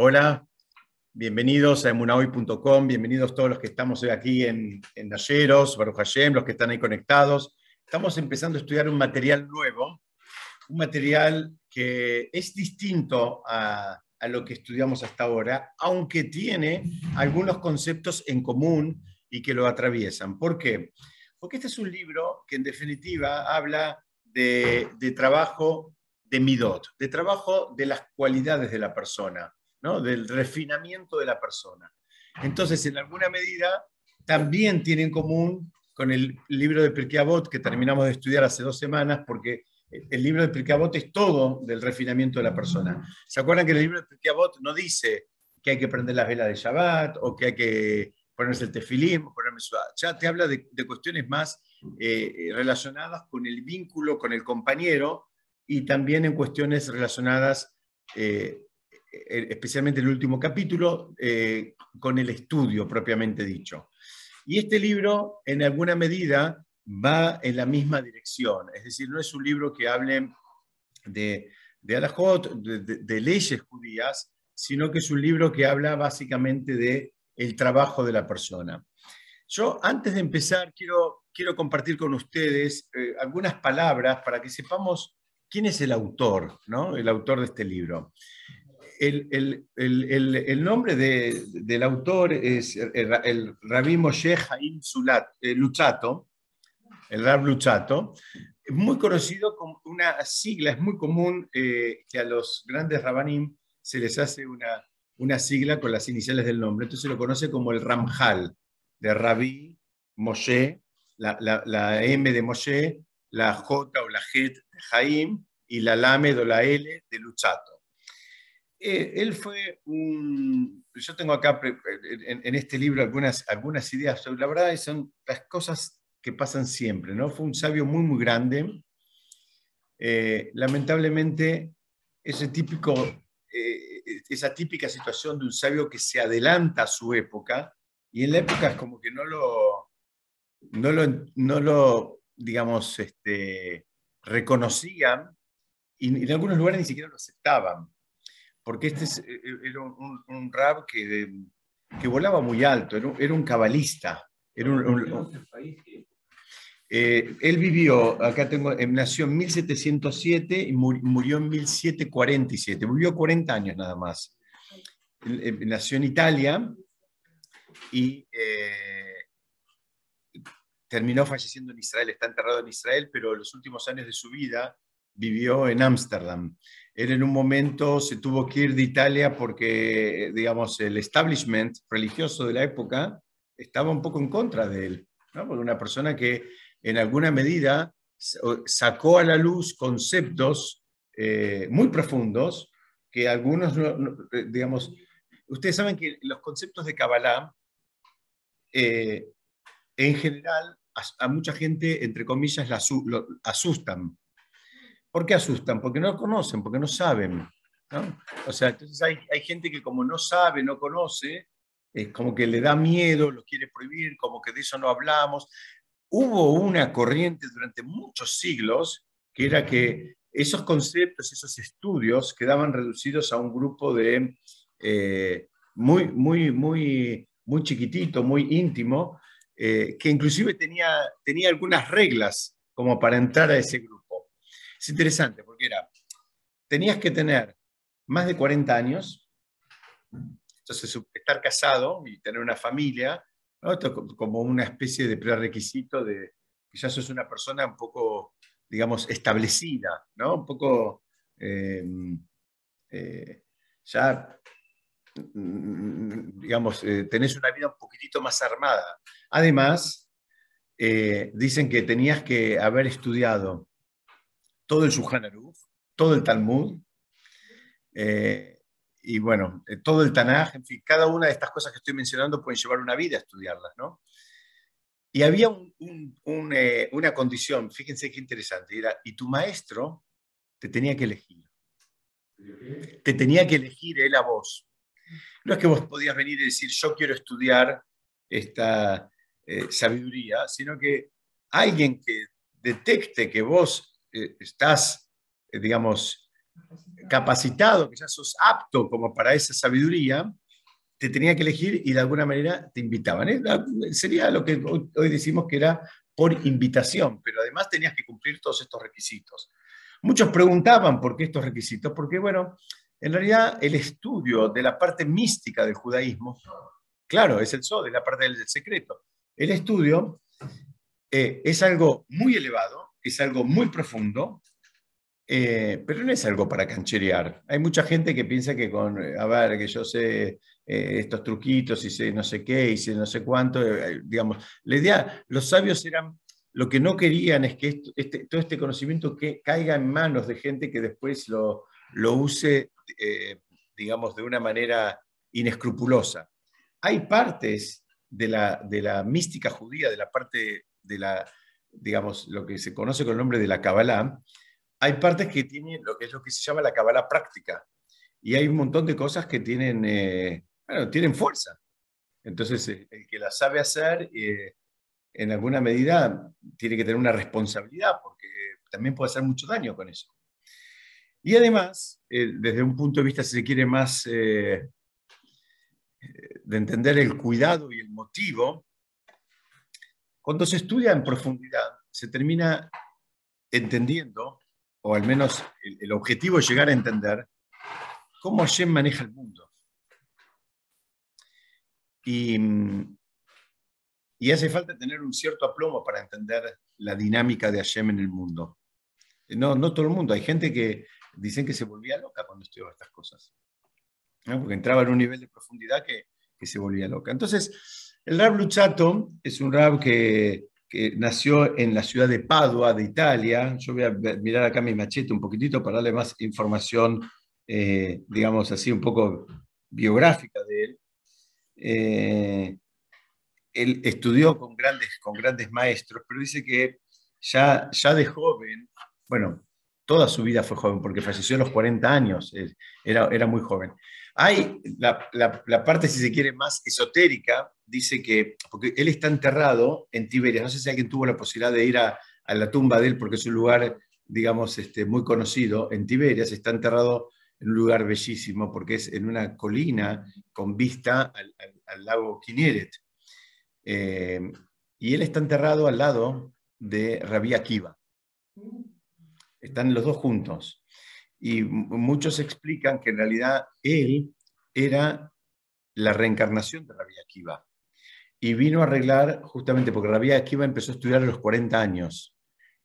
Hola, bienvenidos a emunahoy.com, bienvenidos todos los que estamos hoy aquí en, en Dalleros, Baruch Hashem, los que están ahí conectados. Estamos empezando a estudiar un material nuevo, un material que es distinto a, a lo que estudiamos hasta ahora, aunque tiene algunos conceptos en común y que lo atraviesan. ¿Por qué? Porque este es un libro que en definitiva habla de, de trabajo de midot, de trabajo de las cualidades de la persona del refinamiento de la persona. Entonces, en alguna medida, también tiene en común con el libro de Pirkei que terminamos de estudiar hace dos semanas, porque el libro de Pirkei es todo del refinamiento de la persona. ¿Se acuerdan que el libro de Pirkei no dice que hay que prender las velas de Shabbat o que hay que ponerse el tefilim, ponerme Ya te habla de, cuestiones más eh, relacionadas con el vínculo con el compañero y también en cuestiones relacionadas eh, especialmente el último capítulo, eh, con el estudio propiamente dicho. Y este libro, en alguna medida, va en la misma dirección, es decir, no es un libro que hable de, de de, leyes judías, sino que es un libro que habla básicamente de el trabajo de la persona. Yo, antes de empezar, quiero, quiero compartir con ustedes eh, algunas palabras para que sepamos quién es el autor, ¿no? el autor de este libro el, nombre del autor es el, Rabbi Moshe Haim eh, Luchato, el Rab Luchato, muy conocido como una sigla, es muy común eh, que a los grandes rabanim se les hace una, una sigla con las iniciales del nombre, entonces se lo conoce como el Ramjal, de Rabbi Moshe, la, M de Moshe, la J o la J de Haim y la Lame o la L de Luchato. Eh, él fue un... Yo tengo acá en, este libro algunas, algunas ideas, la verdad son las cosas que pasan siempre, ¿no? Fue un sabio muy, muy grande. Eh, lamentablemente, ese típico, eh, esa típica situación de un sabio que se adelanta a su época, y en la época es como que no lo, no lo, no lo digamos, este, reconocían, y en algunos lugares ni siquiera lo aceptaban porque este eh, eh, era un, rab que, que, volaba muy alto, era, un cabalista. Era eh, él vivió, acá tengo, nació en 1707 y murió en 1747, vivió 40 años nada más. nació en Italia y terminó falleciendo en Israel, está enterrado en Israel, pero los últimos años de su vida vivió en Ámsterdam. Él en un momento se tuvo que ir de Italia porque, digamos, el establishment religioso de la época estaba un poco en contra de él. Porque una persona que en alguna medida sacó a la luz conceptos eh, muy profundos que algunos, eh, digamos, ustedes saben que los conceptos de Kabbalah, eh, en general, a, mucha gente, entre comillas, la, asustan ¿Por qué asustan? Porque no conocen, porque no saben. O sea, entonces hay, hay, gente que como no sabe, no conoce, es como que le da miedo, lo quiere prohibir, como que de eso no hablamos. Hubo una corriente durante muchos siglos que era que esos conceptos, esos estudios quedaban reducidos a un grupo de eh, muy, muy, muy, muy chiquitito, muy íntimo, eh, que inclusive tenía, tenía algunas reglas como para entrar a ese grupo. Es interesante porque era, tenías que tener más de 40 años, entonces estar casado y tener una familia, como una especie de prerequisito de que ya sos una persona un poco, digamos, establecida, ¿no? Un poco, em, eh, ya, digamos, eh, tenés una vida un poquitito más armada. Además, eh, dicen que tenías que haber estudiado todo el Shulchan todo el Talmud, eh, y bueno, eh, todo el Tanaj, en fin, cada una de estas cosas que estoy mencionando pueden llevar una vida a estudiarlas, ¿no? Y había eh, una condición, fíjense qué interesante, era, y tu maestro te tenía que elegir. Te tenía que elegir él a vos. No es que vos podías venir y decir, yo quiero estudiar esta sabiduría, sino que alguien que detecte que vos eh, estás, eh, digamos, capacitado, que ya sos apto como para esa sabiduría, te tenía que elegir y de alguna manera te invitaban. Sería lo que hoy, decimos que era por invitación, pero además tenías que cumplir todos estos requisitos. Muchos preguntaban por qué estos requisitos, porque bueno, en realidad el estudio de la parte mística del judaísmo, claro, es el de la parte del secreto. El estudio eh, es algo muy elevado, es algo muy profundo, eh, pero no es algo para cancherear. Hay mucha gente que piensa que con, a ver, que yo sé eh, estos truquitos y sé no sé qué y sé no sé cuánto, eh, digamos, la idea, los sabios eran, lo que no querían es que este, todo este conocimiento que caiga en manos de gente que después lo, lo use, digamos, de una manera inescrupulosa. Hay partes de la, de la mística judía, de la parte de la, digamos, lo que se conoce con el nombre de la Kabbalah, hay partes que tienen lo que es lo que se llama la cabala práctica. Y hay un montón de cosas que tienen, eh, bueno, tienen fuerza. Entonces, eh, el que la sabe hacer, eh, en alguna medida, tiene que tener una responsabilidad, porque también puede hacer mucho daño con eso. Y además, desde un punto de vista, si se quiere, más de entender el cuidado y el motivo, cuando se estudia en profundidad, se termina entendiendo o al menos el, objetivo es llegar a entender cómo Hashem maneja el mundo. Y, y, hace falta tener un cierto aplomo para entender la dinámica de Hashem en el mundo. No, no todo el mundo, hay gente que dicen que se volvía loca cuando estudiaba estas cosas, porque entraba en un nivel de profundidad que se volvía loca. Entonces, el Rab Luchato es un Rab que nació en la ciudad de Padua, de Italia. Yo voy a mirar acá mi machete un poquitito para darle más información, eh, digamos así, un poco biográfica de él. Eh, él estudió con grandes, con grandes maestros, pero dice que ya, ya de joven, bueno, toda su vida fue joven, porque falleció a los 40 años, era, era muy joven. Hay la, parte, si se quiere, más esotérica, dice que, porque él está enterrado en Tiberias, no sé si alguien tuvo la posibilidad de ir a, la tumba de él, porque es un lugar, digamos, este, muy conocido, en Tiberias, está enterrado en un lugar bellísimo, porque es en una colina con vista al, lago Kineret. Eh, y él está enterrado al lado de Rabí Akiva. Están los dos juntos. Y muchos explican que en realidad él era la reencarnación de Rabbi Akiva. Y vino a arreglar justamente porque Rabbi Akiva empezó a estudiar a los 40 años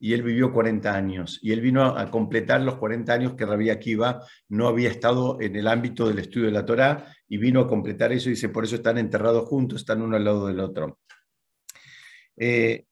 y él vivió 40 años. Y él vino a completar los 40 años que Rabbi Akiva no había estado en el ámbito del estudio de la Torá y vino a completar eso y dice, por eso están enterrados juntos, están uno al lado del otro. Eh,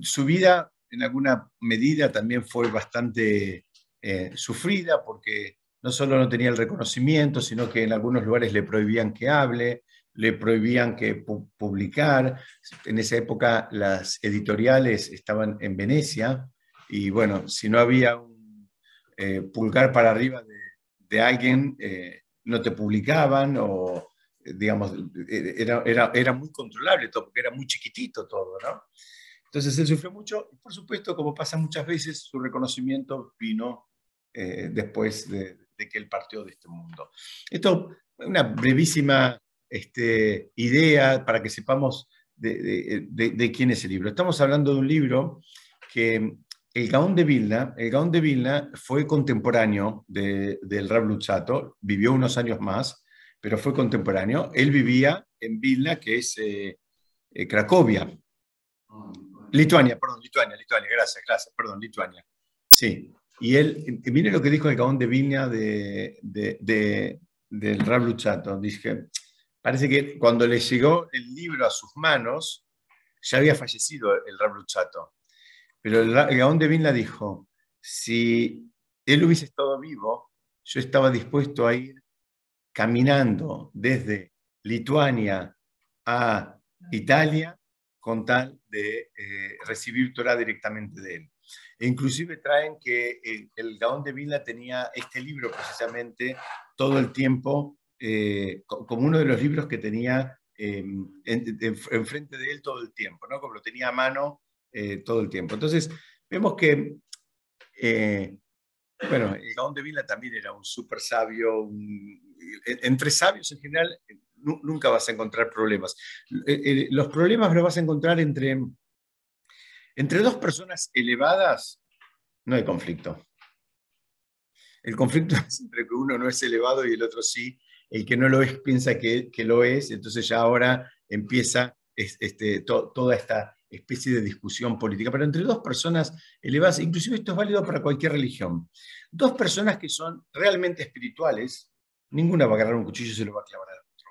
su vida en alguna medida también fue bastante eh, sufrida porque no solo no tenía el reconocimiento, sino que en algunos lugares le prohibían que hable, le prohibían que publicar. En esa época las editoriales estaban en Venecia y bueno, si no había un eh, pulgar para arriba de, alguien, eh, no te publicaban o digamos, era, era, era, muy controlable todo, porque era muy chiquitito todo, ¿no? Entonces él sufrió mucho y por supuesto, como pasa muchas veces, su reconocimiento vino eh, después de, que él partió de este mundo. Esto es una brevísima este, idea para que sepamos de, quién es el libro. Estamos hablando de un libro que el Gaón de Vilna, el Gaón de Vilna fue contemporáneo del Rab Luchato, vivió unos años más, pero fue contemporáneo. Él vivía en Vilna, que es eh, eh, Cracovia. Lituania, perdón, Lituania, Lituania, gracias, gracias, perdón, Lituania. Sí, y él, mire lo que dijo el Gaón de Vilna de, del Rab Luchato. Dije, parece que cuando le llegó el libro a sus manos, ya había fallecido el Rab Luchato. Pero el, Gaón de Vilna dijo, si él hubiese estado vivo, yo estaba dispuesto a ir caminando desde Lituania a Italia con tal de eh, recibir Torah directamente de él. E inclusive traen que eh, el, Gaón de Vilna tenía este libro precisamente todo el tiempo, eh, como uno de los libros que tenía em, enfrente de él todo el tiempo, ¿no? como lo tenía a mano eh, todo el tiempo. Entonces, vemos que Bueno, el Gaón de Vila también era un súper sabio. entre sabios en general nunca vas a encontrar problemas. los problemas los vas a encontrar entre, entre dos personas elevadas, no hay conflicto. El conflicto es entre que uno no es elevado y el otro sí. El que no lo es piensa que, lo es, entonces ya ahora empieza este, toda esta especie de discusión política. Pero entre dos personas elevadas, inclusive esto es válido para cualquier religión, dos personas que son realmente espirituales, ninguna va a agarrar un cuchillo y se lo va a clavar al otro.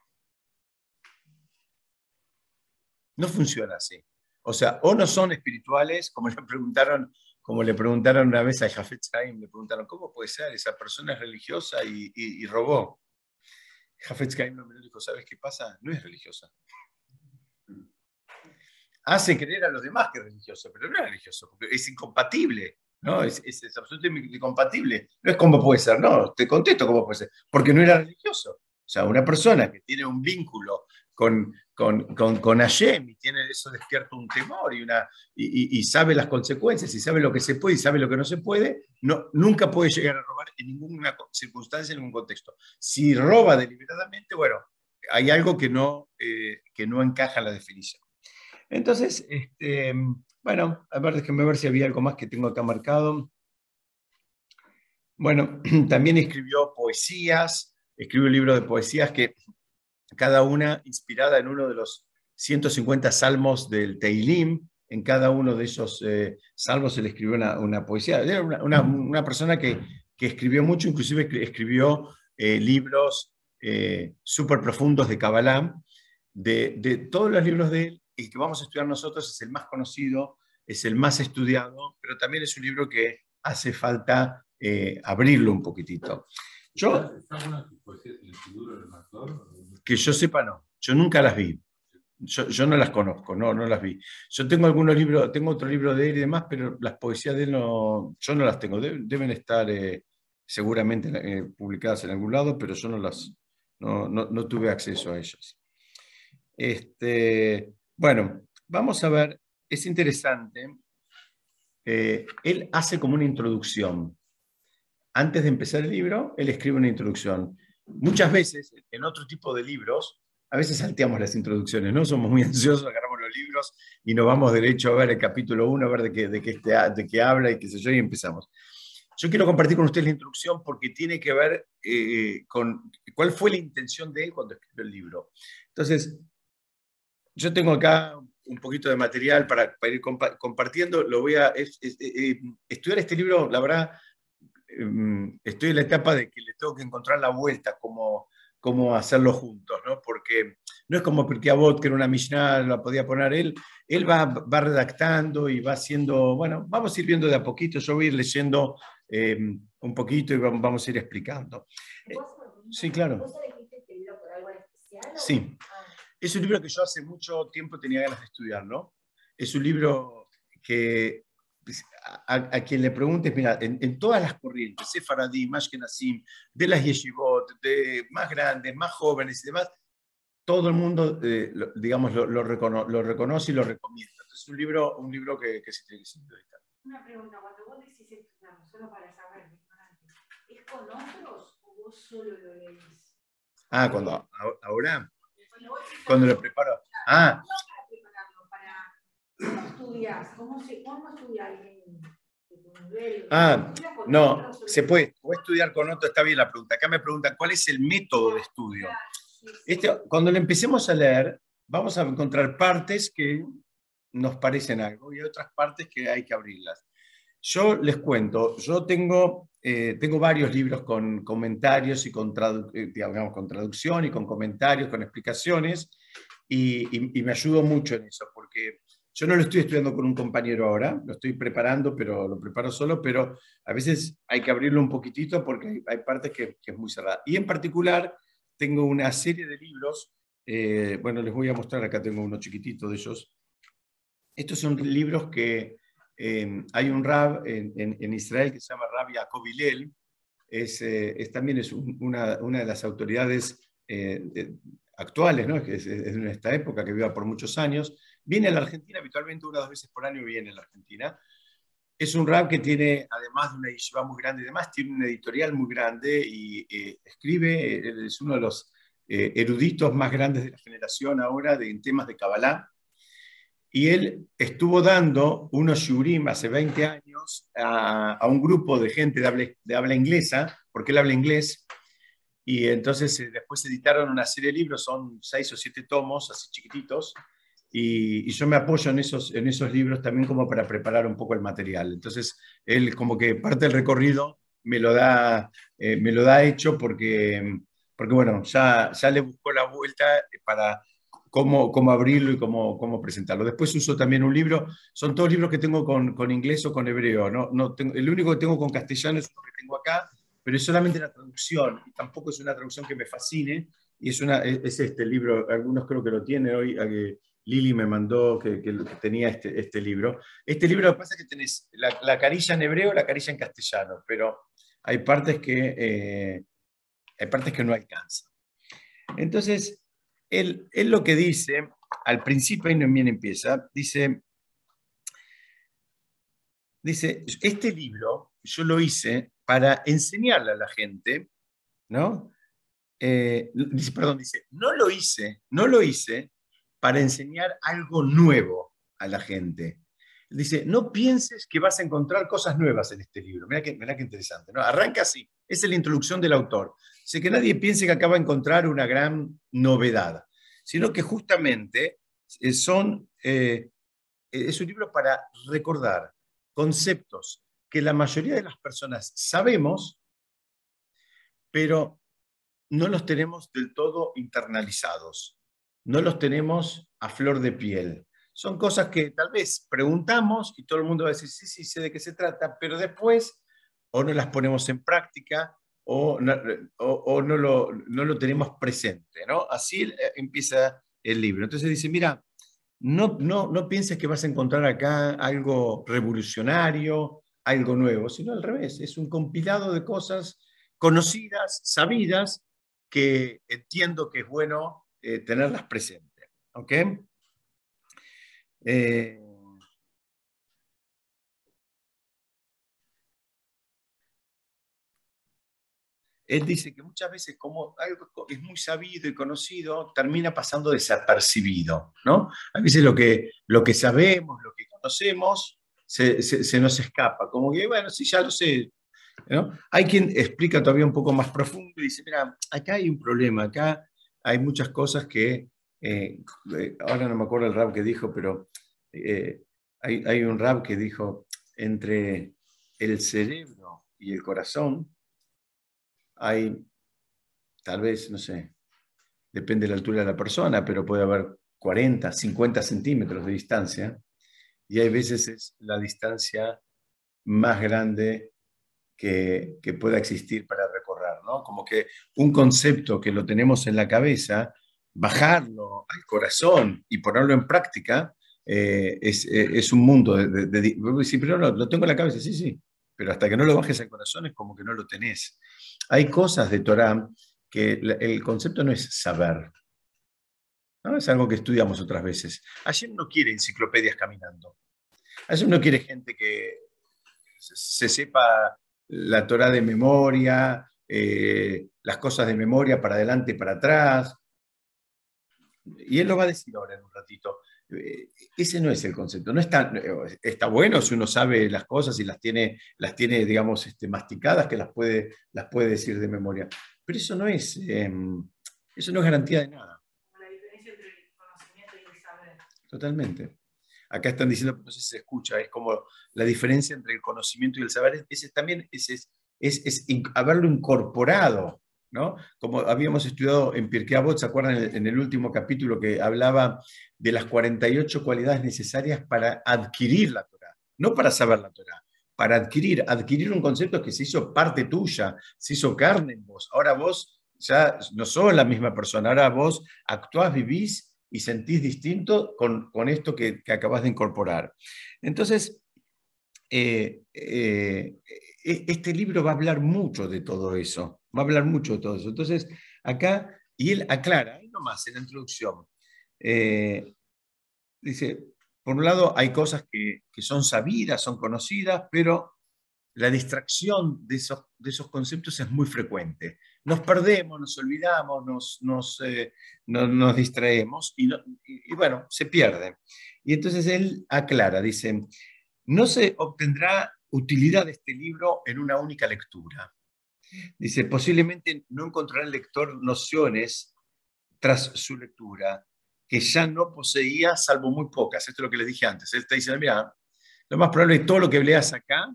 No funciona así. O sea, o no son espirituales, como le preguntaron como le preguntaron una vez a Jafet Chaim, le preguntaron, ¿cómo puede ser? Esa persona es religiosa y, robó. Jafet Chaim me dijo, ¿sabes qué pasa? No es religiosa. Hace creer a los demás que es religioso, pero no es religioso, porque es incompatible, ¿no? Es, absolutamente incompatible. No es cómo puede ser, no, te contesto cómo puede ser, porque no era religioso. O sea, una persona que tiene un vínculo con, con, con, con Hashem y tiene eso despierto un temor y, una, y, sabe las consecuencias y sabe lo que se puede y sabe lo que no se puede, no, nunca puede llegar a robar en ninguna circunstancia, en ningún contexto. Si roba deliberadamente, bueno, hay algo que no, eh, que no encaja en la definición. Entonces, este, bueno, a ver, déjenme ver si había algo más que tengo acá marcado. Bueno, también escribió poesías, escribió un libro de poesías que cada una inspirada en uno de los 150 salmos del Teilim. En cada uno de esos eh, salmos se le escribió una, poesía. Era una, persona que, escribió mucho, inclusive escribió eh, libros eh, súper profundos de Kabbalah. De, de, todos los libros de él, el que vamos a estudiar nosotros es el más conocido, es el más estudiado, pero también es un libro que hace falta abrirlo un poquitito. Yo, que yo sepa, no. Yo nunca las vi. Yo, no las conozco, no, no las vi. Yo tengo algunos libros, tengo otro libro de él y demás, pero las poesías de él no, yo no las tengo. deben estar eh, seguramente eh, publicadas en algún lado, pero yo no las, no, no, tuve acceso a ellas. Este, bueno, vamos a ver, es interesante. Eh, él hace como una introducción. Antes de empezar el libro, él escribe una introducción. Muchas veces, en otro tipo de libros, a veces salteamos las introducciones, ¿no? Somos muy ansiosos, agarramos los libros y nos vamos derecho a ver el capítulo 1, a ver de qué, de, qué este, de qué habla y qué sé yo, y empezamos. Yo quiero compartir con ustedes la introducción porque tiene que ver eh, con cuál fue la intención de él cuando escribió el libro. Entonces, yo tengo acá un poquito de material para, ir compartiendo. Lo voy a eh, eh, estudiar este libro, la verdad, estoy en la etapa de que le tengo que encontrar la vuelta, cómo, cómo hacerlo juntos, ¿no? Porque no es como Pirkei que era una Mishnah, la podía poner él, él va, va redactando y va haciendo, bueno, vamos a ir viendo de a poquito, yo voy a ir leyendo em, un poquito y vamos, a ir explicando. Eh, sí, claro. este libro por algo especial? Sí. Ah. Es un libro que yo hace mucho tiempo tenía ganas de estudiar, ¿no? Es un libro que pues, a, quien le preguntes, mira, en, todas las corrientes, Sefaradim, Ashkenazim, de las yeshivot, de más grandes, más jóvenes y demás, todo el mundo, eh, lo, digamos, lo, lo, reconoce y lo recomienda. Entonces, es un libro, un libro que, que se tiene que. Una pregunta, cuando vos decís estudiamos, solo para saber, ¿es con otros o vos solo lo lees? Ah, cuando, ahora, cuando lo preparo. Ah, ¿Cómo estudias? ¿Cómo, se, cómo estudias Ah, no, se puede, puede estudiar con otro, está bien la pregunta. Acá me preguntan, ¿cuál es el método de estudio? Este, cuando le empecemos a leer, vamos a encontrar partes que nos parecen algo y otras partes que hay que abrirlas. Yo les cuento, yo tengo, eh, tengo varios libros con comentarios y con, eh, digamos, con traducción y con comentarios, con explicaciones, y, y me ayudo mucho en eso, porque yo no lo estoy estudiando con un compañero ahora, lo estoy preparando, pero lo preparo solo, pero a veces hay que abrirlo un poquitito porque hay, partes que, es muy cerrada. Y en particular, tengo una serie de libros, eh, bueno, les voy a mostrar, acá tengo uno chiquitito de ellos. Estos son libros que eh, hay un rab en, Israel que se llama Rab Yaakov Hillel, es, eh, también es una, una, de las autoridades actuales, ¿no? es, es, en esta época que viva por muchos años, Viene a la Argentina, habitualmente una o dos veces por año viene a la Argentina. es un rap que tiene, además de una yeshiva muy grande y demás, tiene una editorial muy grande y eh, escribe, es uno de los eh, eruditos más grandes de la generación ahora de, en temas de Kabbalah. Y él estuvo dando unos shurim hace 20 años a, un grupo de gente de habla, de habla, inglesa, porque él habla inglés, y entonces eh, después editaron una serie de libros, son seis o siete tomos, así chiquititos, y, yo me apoyo en esos, en esos libros también como para preparar un poco el material. Entonces, él como que parte del recorrido me lo da, eh, me lo da hecho porque, porque bueno, ya, ya le buscó la vuelta para cómo, cómo abrirlo y cómo, cómo presentarlo. Después uso también un libro, son todos libros que tengo con, con inglés o con hebreo. ¿no? No tengo, el único que tengo con castellano es uno que tengo acá, pero es solamente la traducción y tampoco es una traducción que me fascine. Y es, una, es este libro, algunos creo que lo tienen hoy, eh, Lili me mandó que, tenía este, este, libro. Este libro lo que pasa es que tenés la, carilla en hebreo, la carilla en castellano, pero hay partes que, eh, hay partes que no alcanzan. Entonces, él, lo que dice, al principio, y no bien empieza, dice, dice, este libro yo lo hice para enseñarle a la gente, ¿no? Eh, perdón, dice, no lo hice, no lo hice para enseñar algo nuevo a la gente. Dice, no pienses que vas a encontrar cosas nuevas en este libro. Mira qué, interesante. ¿no? Arranca así. Es la introducción del autor. Dice que nadie piense que acaba de encontrar una gran novedad, sino que justamente eh, son, eh, es un libro para recordar conceptos que la mayoría de las personas sabemos, pero no los tenemos del todo internalizados no los tenemos a flor de piel. Son cosas que tal vez preguntamos y todo el mundo va a decir, sí, sí, sé de qué se trata, pero después o no las ponemos en práctica o no, o, no, lo, no, lo, tenemos presente. ¿no? Así eh, empieza el libro. Entonces dice, mira, no, no, no pienses que vas a encontrar acá algo revolucionario, algo nuevo, sino al revés, es un compilado de cosas conocidas, sabidas, que entiendo que es bueno eh, tenerlas presentes. ¿Ok? Eh, él dice que muchas veces como algo es muy sabido y conocido, termina pasando desapercibido, ¿no? A veces lo que, lo que sabemos, lo que conocemos, se, se, nos escapa, como que, bueno, sí, ya lo sé. ¿no? Hay quien explica todavía un poco más profundo y dice, mira, acá hay un problema, acá hay muchas cosas que, eh, eh, ahora no me acuerdo el rap que dijo, pero eh, hay, un rap que dijo, entre el cerebro y el corazón hay, tal vez, no sé, depende de la altura de la persona, pero puede haber 40, 50 centímetros de distancia, y hay veces es la distancia más grande que, que pueda existir para como que un concepto que lo tenemos en la cabeza, bajarlo al corazón y ponerlo en práctica, eh, eh, es, un mundo de... de, pero no, lo tengo en la cabeza, sí, sí, pero hasta que no lo bajes al corazón es como que no lo tenés. Hay cosas de Torah que el concepto no es saber, ¿no? es algo que estudiamos otras veces. Ayer no quiere enciclopedias caminando. Ayer no quiere gente que se sepa la Torah de memoria, eh, las cosas de memoria para adelante y para atrás. Y él lo va a decir ahora en un ratito. Eh, ese no es el concepto. No está, está bueno si uno sabe las cosas y las tiene, las tiene digamos, este, masticadas, que las puede, las puede decir de memoria. Pero eso no es, em, eso no es garantía de nada. La diferencia entre el conocimiento y el saber. Totalmente. Acá están diciendo, no sé si se escucha, es como la diferencia entre el conocimiento y el saber. Ese también ese es es, haberlo incorporado, ¿no? Como habíamos estudiado en Pirkei Avot, ¿se acuerdan en el, último capítulo que hablaba de las 48 cualidades necesarias para adquirir la Torah? No para saber la Torah, para adquirir, adquirir un concepto que se hizo parte tuya, se hizo carne en vos. Ahora vos ya no sos la misma persona, ahora vos actuás, vivís y sentís distinto con, esto que, que, acabas de incorporar. Entonces, eh, eh, este libro va a hablar mucho de todo eso, va a hablar mucho de todo eso. Entonces, acá, y él aclara, ahí nomás en la introducción, eh, dice, por un lado, hay cosas que, son sabidas, son conocidas, pero la distracción de esos, conceptos es muy frecuente. Nos perdemos, nos olvidamos, nos, nos, eh, distraemos y, y, bueno, se pierde. Y entonces él aclara, dice, no se obtendrá utilidad de este libro en una única lectura. Dice, posiblemente no encontrará el lector nociones tras su lectura que ya no poseía, salvo muy pocas. Esto es lo que les dije antes. Él está diciendo, mira, lo más probable es todo lo que leas acá,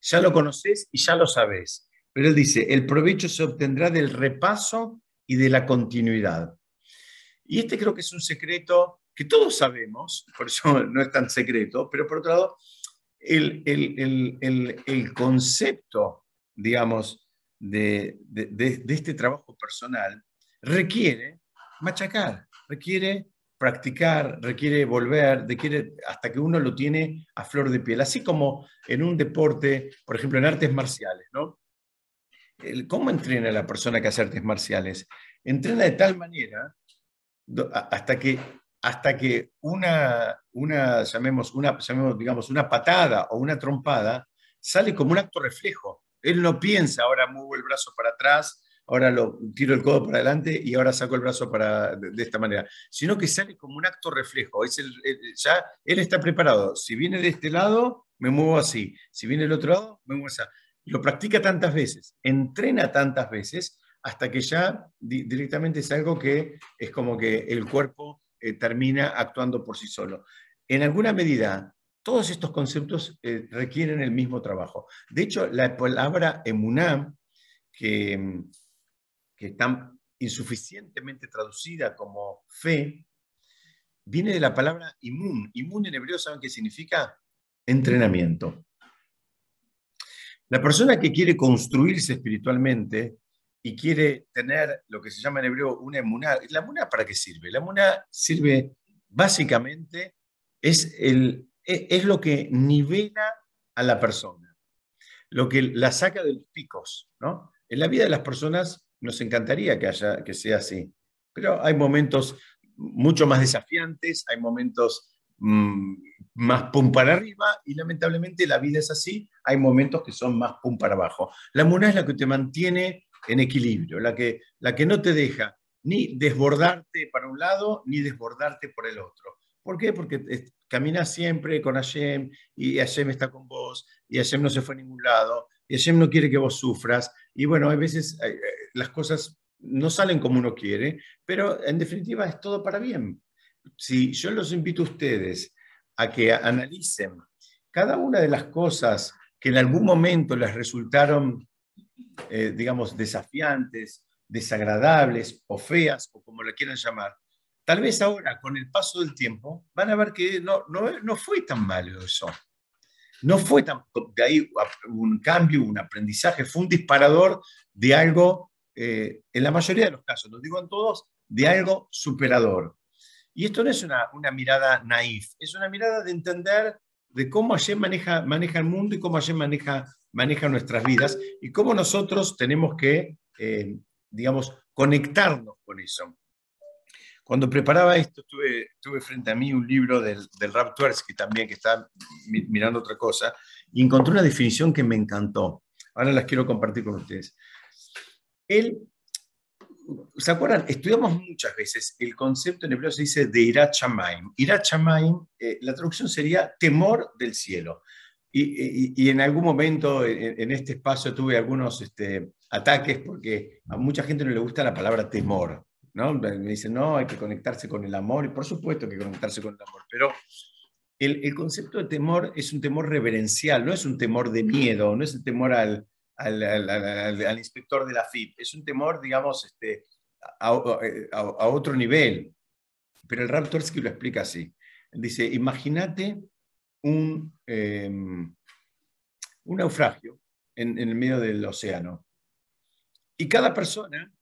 ya lo conoces y ya lo sabes. Pero él dice, el provecho se obtendrá del repaso y de la continuidad. Y este creo que es un secreto que todos sabemos, por eso no es tan secreto, pero por otro lado, el, el concepto, digamos, de, este trabajo personal requiere machacar, requiere practicar, requiere volver, requiere hasta que uno lo tiene a flor de piel. Así como en un deporte, por ejemplo, en artes marciales, ¿no? ¿Cómo entrena la persona que hace artes marciales? Entrena de tal manera hasta que, hasta que una, una, llamemos, una, llamemos, digamos, una patada o una trompada sale como un acto reflejo. Él no piensa, ahora muevo el brazo para atrás, ahora lo tiro el codo para adelante y ahora saco el brazo para, de, esta manera, sino que sale como un acto reflejo. Es ya él está preparado. Si viene de este lado, me muevo así. Si viene del otro lado, me muevo así. Lo practica tantas veces, entrena tantas veces, hasta que ya directamente es algo que es como que el cuerpo eh, termina actuando por sí solo. En alguna medida, todos estos conceptos eh, requieren el mismo trabajo. De hecho, la palabra emuná, que, que está insuficientemente traducida como fe, viene de la palabra imun. Imun en hebreo, ¿saben qué significa? Entrenamiento. La persona que quiere construirse espiritualmente y quiere tener lo que se llama en hebreo una emuná, ¿la emuná para qué sirve? La emuná sirve básicamente, es el, e, es lo que nivela a la persona, lo que la saca de los picos. ¿no? En la vida de las personas nos encantaría que, haya, que sea así, pero hay momentos mucho más desafiantes, hay momentos mm, más pum para arriba y lamentablemente la vida es así, hay momentos que son más pum para abajo. La muna es la que te mantiene en equilibrio, la que, la que no te deja ni desbordarte para un lado ni desbordarte por el otro. ¿Por qué? Porque caminas siempre con Hashem y Hashem está con vos y Hashem no se fue a ningún lado y Hashem no quiere que vos sufras. Y bueno, a veces eh, eh, las cosas no salen como uno quiere, pero en definitiva es todo para bien. Si yo los invito a ustedes a que analicen cada una de las cosas que en algún momento les resultaron, eh, digamos, desafiantes, desagradables o feas, o como le quieran llamar, Tal vez ahora, con el paso del tiempo, van a ver que no, no, no fue tan malo eso. No fue tan, de ahí un cambio, un aprendizaje, fue un disparador de algo, eh, en la mayoría de los casos, no digo en todos, de algo superador. Y esto no es una, una mirada naif, es una mirada de entender de cómo ayer maneja, maneja el mundo y cómo ayer maneja, maneja nuestras vidas y cómo nosotros tenemos que, eh, digamos, conectarnos con eso. Cuando preparaba esto, tuve, frente a mí un libro del, del Rap también, que está mirando otra cosa, y encontré una definición que me encantó. Ahora las quiero compartir con ustedes. Él, ¿se acuerdan? Estudiamos muchas veces el concepto en hebreo se dice de Irat eh, la traducción sería temor del cielo. Y, y, en algún momento en, en, este espacio tuve algunos este, ataques porque a mucha gente no le gusta la palabra temor. ¿no? Me dicen, no, hay que conectarse con el amor, y por supuesto que conectarse con el amor, pero el, el, concepto de temor es un temor reverencial, no es un temor de miedo, no es el temor al, al, al, al inspector de la FIP, es un temor, digamos, este, a, a, a otro nivel. Pero el Raptorsky lo explica así. Dice, imagínate un, eh, un naufragio en, el medio del océano. Y cada persona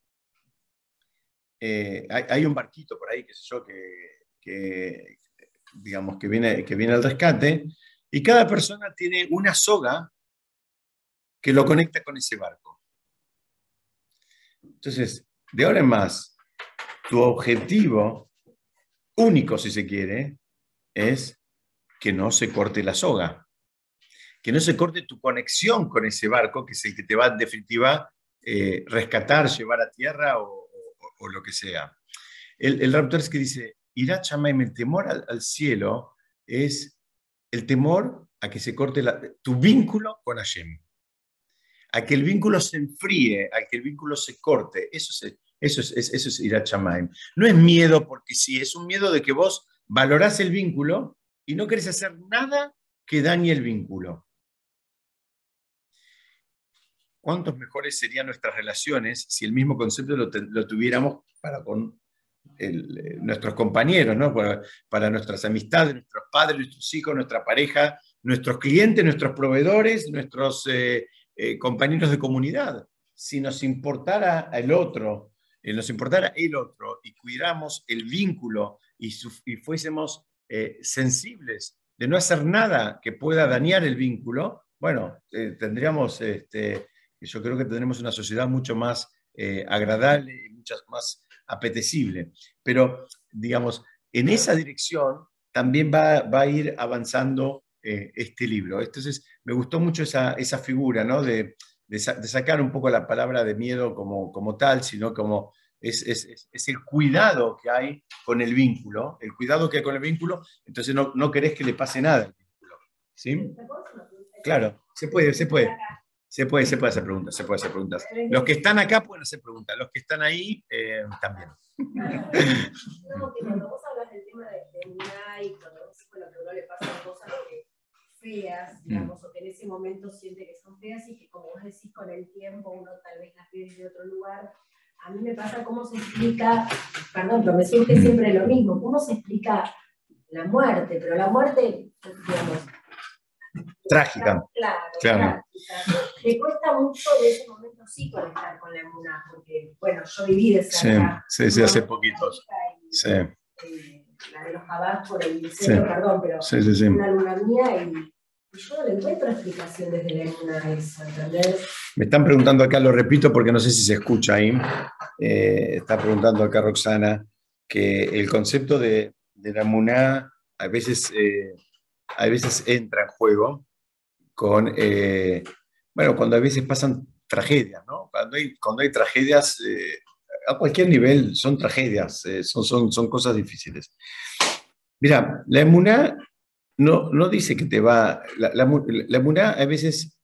eh, hay, un barquito por ahí, qué sé yo, que, digamos, que viene, que viene al rescate, y cada persona tiene una soga que lo conecta con ese barco. Entonces, de ahora en más, tu objetivo único, si se quiere, es que no se corte la soga, que no se corte tu conexión con ese barco, que es el que te va en definitiva eh, rescatar, llevar a tierra o, lo que sea. El, raptor es que dice, Irá Chamaim, el temor al, cielo es el temor a que se corte tu vínculo con Hashem, a que el vínculo se enfríe, a que el vínculo se corte. Eso es, eso es, eso es Irá No es miedo porque sí, es un miedo de que vos valorás el vínculo y no querés hacer nada que dañe el vínculo. ¿Cuántos mejores serían nuestras relaciones si el mismo concepto lo, tuviéramos para con nuestros compañeros, ¿no? para, nuestras amistades, nuestros padres, nuestros hijos, nuestra pareja, nuestros clientes, nuestros proveedores, nuestros eh, eh, compañeros de comunidad? Si nos importara el otro, eh, nos importara el otro y cuidáramos el vínculo y, y fuésemos sensibles de no hacer nada que pueda dañar el vínculo, bueno, tendríamos este, yo creo que tendremos una sociedad mucho más eh, agradable y muchas más apetecible. Pero, digamos, en esa dirección también va, a ir avanzando eh, este libro. Entonces, me gustó mucho esa, figura, ¿no? De, sacar un poco la palabra de miedo como, como tal, sino como es, el cuidado que hay con el vínculo, el cuidado que hay con el vínculo, entonces no, no querés que le pase nada al vínculo. ¿Sí? Claro, se puede, se puede. Se puede, se puede hacer preguntas, se puede hacer preguntas. Los que están acá pueden hacer preguntas, los que están ahí eh, también. No, que cuando vos hablas del tema de, de una y cuando vos con lo que uno le pasan cosas feas, mm. digamos, o que en ese momento siente que son feas y que como vos decís con el tiempo uno tal vez las ve de otro lugar, a mí me pasa cómo se explica, perdón, pero me mm. siempre lo mismo, cómo se explica la muerte, pero la muerte, digamos, trágica. Claro, claro. Me cuesta mucho de ese momento sí conectar con la emuna, porque, bueno, yo viví de esa. Sí, sí, hace poquitos. sí. Eh, la de los jabás por el cielo, perdón, pero sí, sí, sí. una luna mía y, yo explicación desde la. Me están preguntando acá, lo repito porque no sé si se escucha ahí, eh, está preguntando acá Roxana que el concepto de, de la emuna a veces... Eh, a veces entra en juego con, eh, bueno, cuando a veces pasan tragedias, ¿no? Cuando hay, cuando hay tragedias, a cualquier nivel son tragedias, son, son, son cosas difíciles. Mira, la emuná no, no dice que te va, la, la, emuná a veces,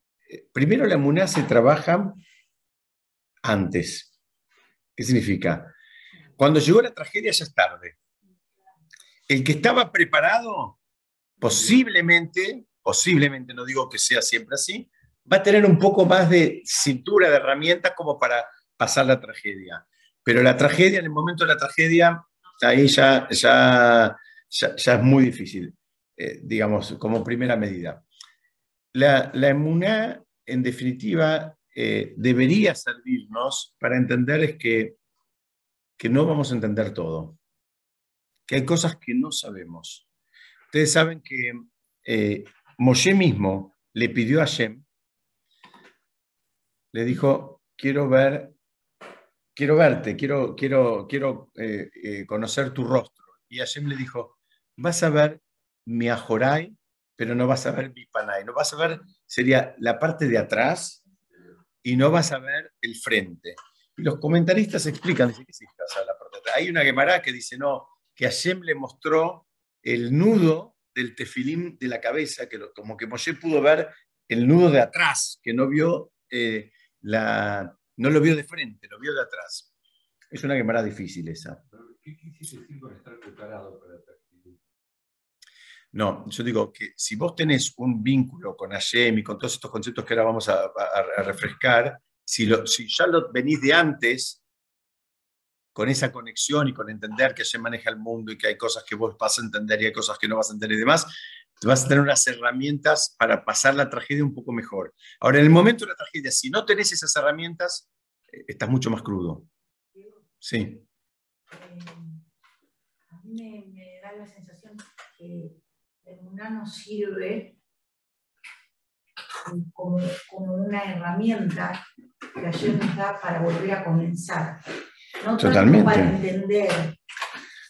primero la emuná se trabaja antes. ¿Qué significa? Cuando llegó la tragedia ya es tarde. El que estaba preparado posiblemente, posiblemente, no digo que sea siempre así, va a tener un poco más de cintura de herramientas como para pasar la tragedia. Pero la tragedia, en el momento de la tragedia, ahí ya, ya, ya, es muy difícil, eh, digamos, como primera medida. La, la emuná, en definitiva, eh, debería servirnos para entender es que, que no vamos a entender todo, que hay cosas que no sabemos Ustedes saben que eh, mismo le pidió a Hashem, le dijo, quiero ver, quiero verte, quiero, quiero, quiero eh, conocer tu rostro. Y Hashem le dijo, vas a ver mi ajoray, pero no vas a ver mi panay. No vas a ver, sería la parte de atrás y no vas a ver el frente. Y los comentaristas explican, dicen. Hay una Gemara que dice, no, que Hashem le mostró el nudo del tefilín de la cabeza, que lo, como que Moshe pudo ver el nudo de atrás, que no vio eh, la, no lo vio de frente, lo vio de atrás. Es una quemara difícil esa. ¿Qué quisiste decir con estar preparado para No, yo digo que si vos tenés un vínculo con Hashem y con todos estos conceptos que ahora vamos a, refrescar, si, lo, si ya lo venís de antes, con esa conexión y con entender que se maneja el mundo y que hay cosas que vos vas a entender y hay cosas que no vas a entender y demás, vas a tener unas herramientas para pasar la tragedia un poco mejor. Ahora, en el momento de la tragedia, si no tenés esas herramientas, eh, estás mucho más crudo. Sí. Eh, a mí me, da la sensación que el no sirve como, como, una herramienta que ayer nos da para volver a comenzar. Totalmente. Para entender.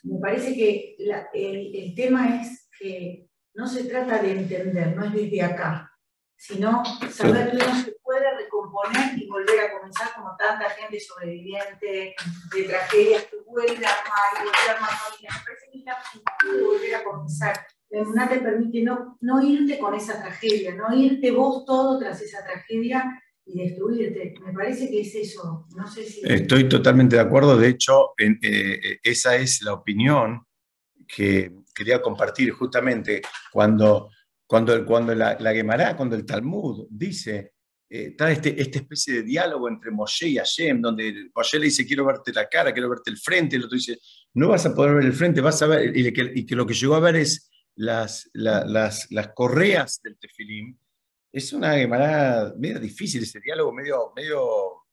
Me parece que el, tema es que no se trata de entender, no es desde acá, sino saber que uno se puede recomponer y volver a comenzar como tanta gente sobreviviente de tragedias que vuelve a armar y vuelve a armar familias. Me parece que es volver a comenzar. La emuná te permite no, no irte con esa tragedia, no irte vos todo tras esa tragedia y destruirte. Me parece que es eso. No sé si... Estoy totalmente de acuerdo. De hecho, en, eh, esa es la opinión que quería compartir justamente cuando, cuando, cuando la, la cuando el Talmud dice, eh, está este, esta especie de diálogo entre Moshe y Hashem, donde Moshe le dice, quiero verte la cara, quiero verte el frente, el otro dice, no vas a poder ver el frente, vas a ver, y que, y que lo que llegó a ver es las, las, las correas del tefilim, es una Gemara medio difícil, ese diálogo medio, medio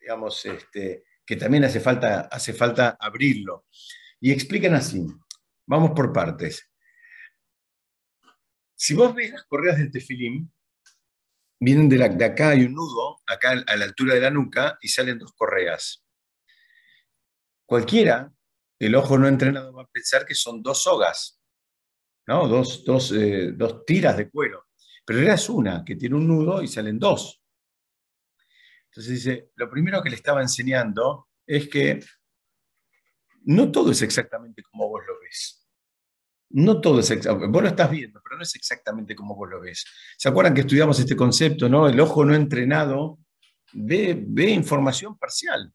digamos, este, que también hace falta, hace falta abrirlo. Y explican así, vamos por partes. Si vos ves las correas del tefilim, vienen de, la, de acá hay un nudo, acá a la altura de la nuca, y salen dos correas. Cualquiera, el ojo no entrenado va a pensar que son dos sogas, ¿no? dos, dos, eh, dos tiras de cuero. Pero era una, que tiene un nudo y salen dos. Entonces dice, lo primero que le estaba enseñando es que no todo es exactamente como vos lo ves. No todo es exactamente, vos lo estás viendo, pero no es exactamente como vos lo ves. ¿Se acuerdan que estudiamos este concepto, no? El ojo no entrenado ve, ve información parcial.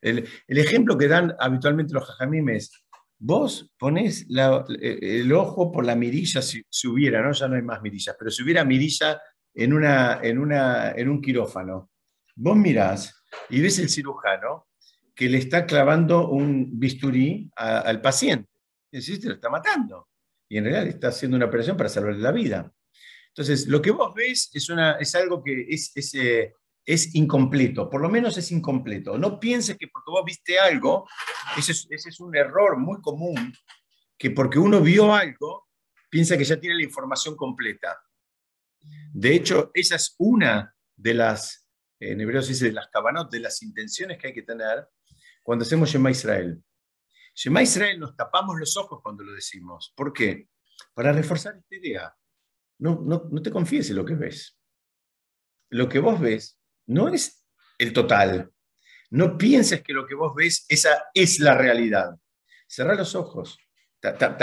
El, el, ejemplo que dan habitualmente los jajamim es, Vos ponés el ojo por la mirilla, si, hubiera, ¿no? ya no hay más mirillas, pero si hubiera mirilla en, una, en, una, en un quirófano, vos mirás y ves el cirujano que le está clavando un bisturí al paciente. Y decís, lo está matando. Y en realidad está haciendo una operación para salvarle la vida. Entonces, lo que vos ves es, una, es algo que es, es, eh, es incompleto, por lo menos es incompleto. No pienses que porque vos viste algo, ese es, un error muy común, que porque uno vio algo, piensa que ya tiene la información completa. De hecho, esa es una de las, en hebreo se dice de las cabanot, de las intenciones que hay que tener cuando hacemos Shema Israel. Shema Israel nos tapamos los ojos cuando lo decimos. ¿Por qué? Para reforzar esta idea. No, no, no te confíes en lo que ves. Lo que vos ves no es el total. No pienses que lo que vos ves, esa es la realidad. Cerrá los ojos.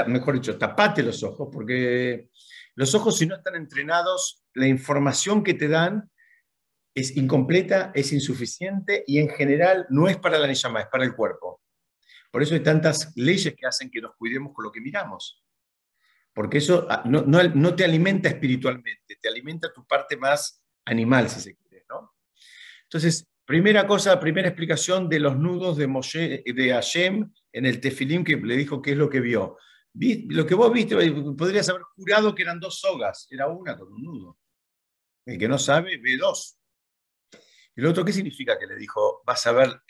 mejor dicho, tapate los ojos, porque los ojos, si no están entrenados, la información que te dan es incompleta, es insuficiente y en general no es para la Neyama, es para el cuerpo. Por eso hay tantas leyes que hacen que nos cuidemos con lo que miramos. Porque eso ah, no, no te alimenta espiritualmente, te alimenta tu parte más animal, si se quiere. Entonces, primera cosa, primera explicación de los nudos de, Moshe, de Hashem en el tefilim que le dijo qué es lo que vio. Lo que vos viste, podrías haber jurado que eran dos sogas, era una con un nudo. El que no sabe, ve dos. ¿Y lo otro qué significa que le dijo, vas a ver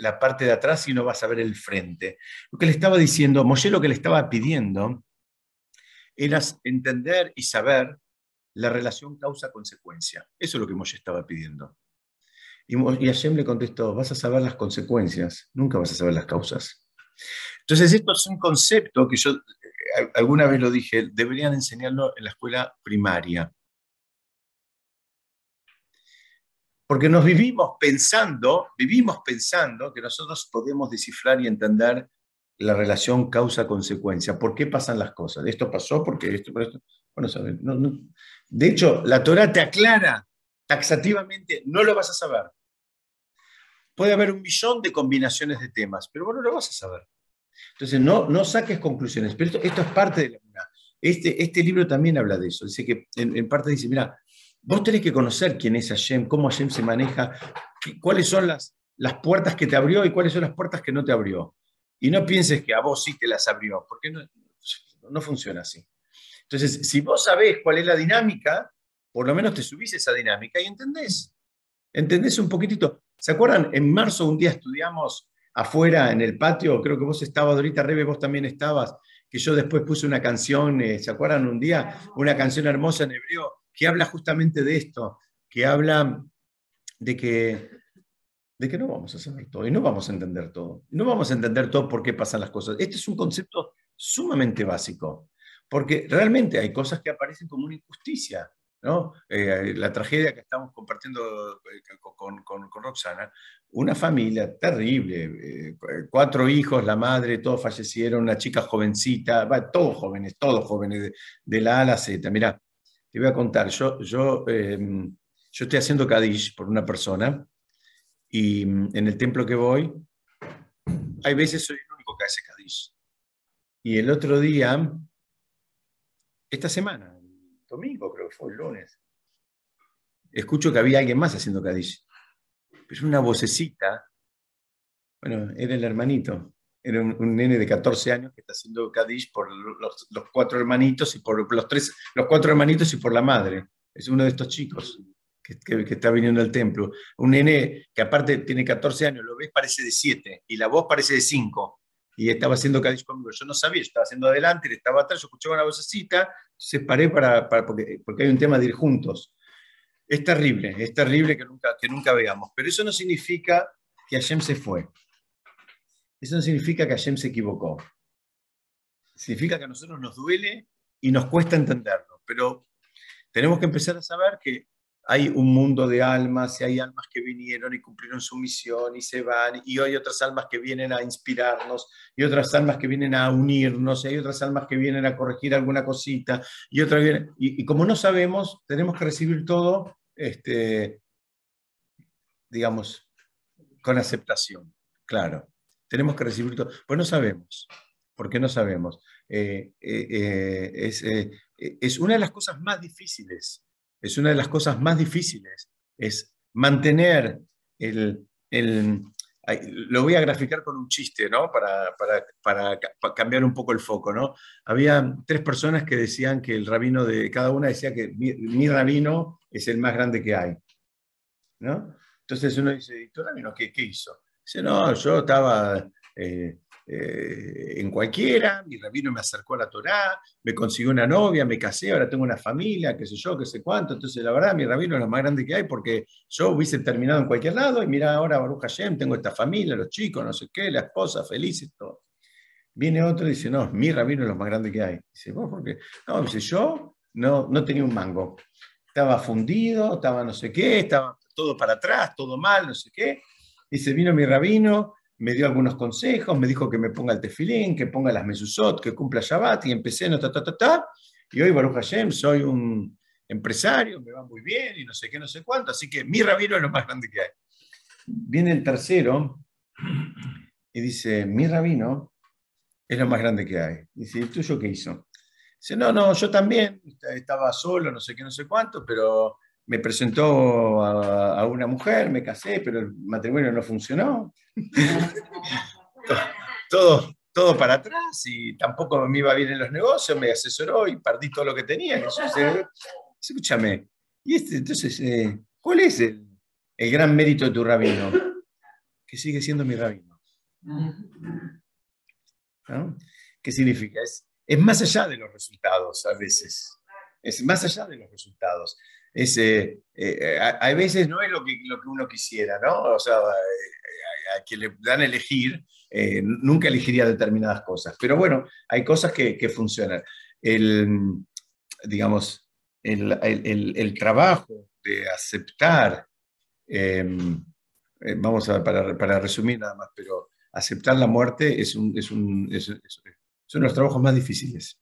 la parte de atrás y no vas a ver el frente? Lo que le estaba diciendo, Moshe lo que le estaba pidiendo era entender y saber la relación causa-consecuencia. Eso es lo que Moshe estaba pidiendo. Y, Hashem le contestó, vas a saber las consecuencias, nunca vas a saber las causas. Entonces, esto es un concepto que yo eh, alguna vez lo dije, deberían enseñarlo en la escuela primaria. Porque nos vivimos pensando, vivimos pensando que nosotros podemos descifrar y entender la relación causa-consecuencia. ¿Por qué pasan las cosas? Esto pasó porque esto, esto. Bueno, De hecho, la Torah te aclara taxativamente, no lo vas a saber. Puede haber un millón de combinaciones de temas, pero vos no lo vas a saber. Entonces, no, no saques conclusiones. Pero esto, es parte de la Este, este libro también habla de eso. Dice que en, parte dice, mira, vos tenés que conocer quién es Hashem, cómo Hashem se maneja, cuáles son las, las puertas que te abrió y cuáles son las puertas que no te abrió. Y no pienses que a vos sí te las abrió, porque no, no funciona así. Entonces, si vos sabés cuál es la dinámica, por lo menos te subís esa dinámica y entendés. ¿Entendés un poquitito? ¿Se acuerdan? En marzo un día estudiamos afuera en el patio, creo que vos estabas, ahorita Rebe, vos también estabas, que yo después puse una canción, eh, ¿se acuerdan un día? Una canción hermosa en hebreo que habla justamente de esto, que habla de que, de que no vamos a saber todo y no vamos a entender todo. No vamos a entender todo por qué pasan las cosas. Este es un concepto sumamente básico. porque realmente hay cosas que aparecen como una injusticia. ¿No? Eh, la tragedia que estamos compartiendo eh, con, Roxana, una familia terrible, eh, cuatro hijos, la madre, todos fallecieron, una chica jovencita, todos jóvenes, todos jóvenes, de, la A a la Z. Mira, te voy a contar, yo, yo, em, yo estoy haciendo Kadish por una persona y mm, en el templo que voy, hay veces soy el único que hace Kadish. Y el otro día, esta semana, domingo creo que fue el lunes, escucho que había alguien más haciendo Kadish es una vocecita, bueno, era el hermanito, era un, nene de 14 años que está haciendo Kadish por los, cuatro hermanitos y por los, tres, los cuatro hermanitos y por la madre. Es uno de estos chicos que, que, está viniendo al templo. Un nene que aparte tiene 14 años, lo ves, parece de 7 y la voz parece de 5. Y estaba haciendo Kadish conmigo. Yo no sabía, estaba haciendo adelante, él estaba atrás, yo escuchaba una vocecita, se paré para, para porque, porque hay un tema de ir juntos. Es terrible, es terrible que nunca, que nunca veamos, pero eso no significa que Hashem se fue. Eso no significa que Hashem se equivocó. Significa que a nosotros nos duele y nos cuesta entenderlo, pero tenemos que empezar a saber que hay un mundo de almas y hay almas que vinieron y cumplieron su misión y se van, y hay otras almas que vienen a inspirarnos, y otras almas que vienen a unirnos, y hay otras almas que vienen a corregir alguna cosita, y otras y, como no sabemos, tenemos que recibir todo, este, digamos, con aceptación, claro. Tenemos que recibir todo, pues no sabemos. ¿Por qué no sabemos? Eh, eh, eh, es una de las cosas más difíciles es una de las cosas más difíciles, es mantener el, lo voy a graficar con un chiste, ¿no? Para, para, cambiar un poco el foco, ¿no? Había tres personas que decían que el rabino de cada una decía que mi, rabino es el más grande que hay, ¿no? Entonces uno dice, ¿y tu rabino qué, qué hizo? Dice, no, yo estaba eh, eh, en cualquiera, mi rabino me acercó a la Torá, me consiguió una novia, me casé, ahora tengo una familia, qué sé yo, qué sé cuánto. Entonces, la verdad, mi rabino es lo más grande que hay porque yo hubiese terminado en cualquier lado y mira, ahora Baruch Hashem, tengo esta familia, los chicos, no sé qué, la esposa, felices, todo. Viene otro y dice, no, mi rabino es lo más grande que hay. Dice, ¿vos por qué? No, dice, yo no, no tenía un mango. Estaba fundido, estaba no sé qué, estaba todo para atrás, todo mal, no sé qué. Dice, vino mi rabino, me dio algunos consejos, me dijo que me ponga el tefilín, que ponga las mesuzot, que cumpla Shabbat, y empecé, no, ta, ta, ta, ta, y hoy, Baruch Hashem, soy un empresario, me va muy bien, y no sé qué, no sé cuánto, así que mi rabino es lo más grande que hay. Viene el tercero y dice, mi rabino es lo más grande que hay. Dice, ¿el tuyo qué hizo? Dice, no, no, yo también, estaba solo, no sé qué, no sé cuánto, pero me presentó a, una mujer, me casé, pero el matrimonio no funcionó. todo, todo para atrás y tampoco me iba bien en los negocios, me asesoró y perdí todo lo que tenía. escúchame, y este, entonces, eh, ¿cuál es el, gran mérito de tu rabino? Que sigue siendo mi rabino. ¿Qué significa? Es, es más allá de los resultados a veces. Es más allá de los resultados es, eh, eh, a, veces no es lo que, lo que uno quisiera, ¿no? O sea, eh, a, quien le dan a elegir, nunca elegiría determinadas cosas. Pero bueno, hay cosas que, que funcionan. El, digamos, el, el, el, trabajo de aceptar, em, vamos a para, para, resumir nada más, pero aceptar la muerte es, un, es, un, los trabajos más difíciles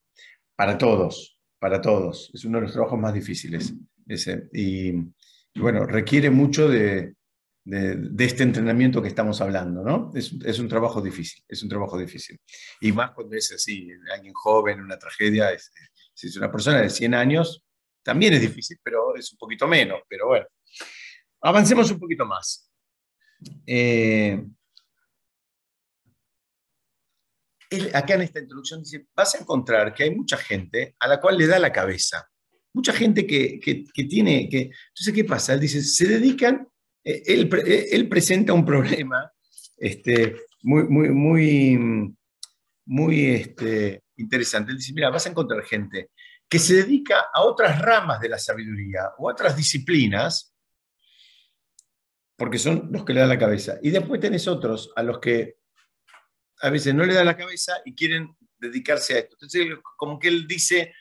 para todos, para todos. Es uno de los trabajos más difíciles. Ese. Y, bueno, requiere mucho de, de, este entrenamiento que estamos hablando, ¿no? Es, es, un trabajo difícil, es un trabajo difícil. Y más cuando es así, alguien joven, una tragedia, es, si es una persona de 100 años, también es difícil, pero es un poquito menos, pero bueno. Avancemos un poquito más. Eh, acá en esta introducción dice, vas a encontrar que hay mucha gente a la cual le da la cabeza mucha gente que, tiene, que, entonces, ¿qué pasa? Él dice, se dedican, eh, eh, él, presenta un problema este, muy, muy, muy, muy este, interesante. Él dice, mira, vas a encontrar gente que se dedica a otras ramas de la sabiduría o a otras disciplinas, porque son los que le dan la cabeza. Y después tenés otros a los que a veces no le dan la cabeza y quieren dedicarse a esto. Entonces, como que él dice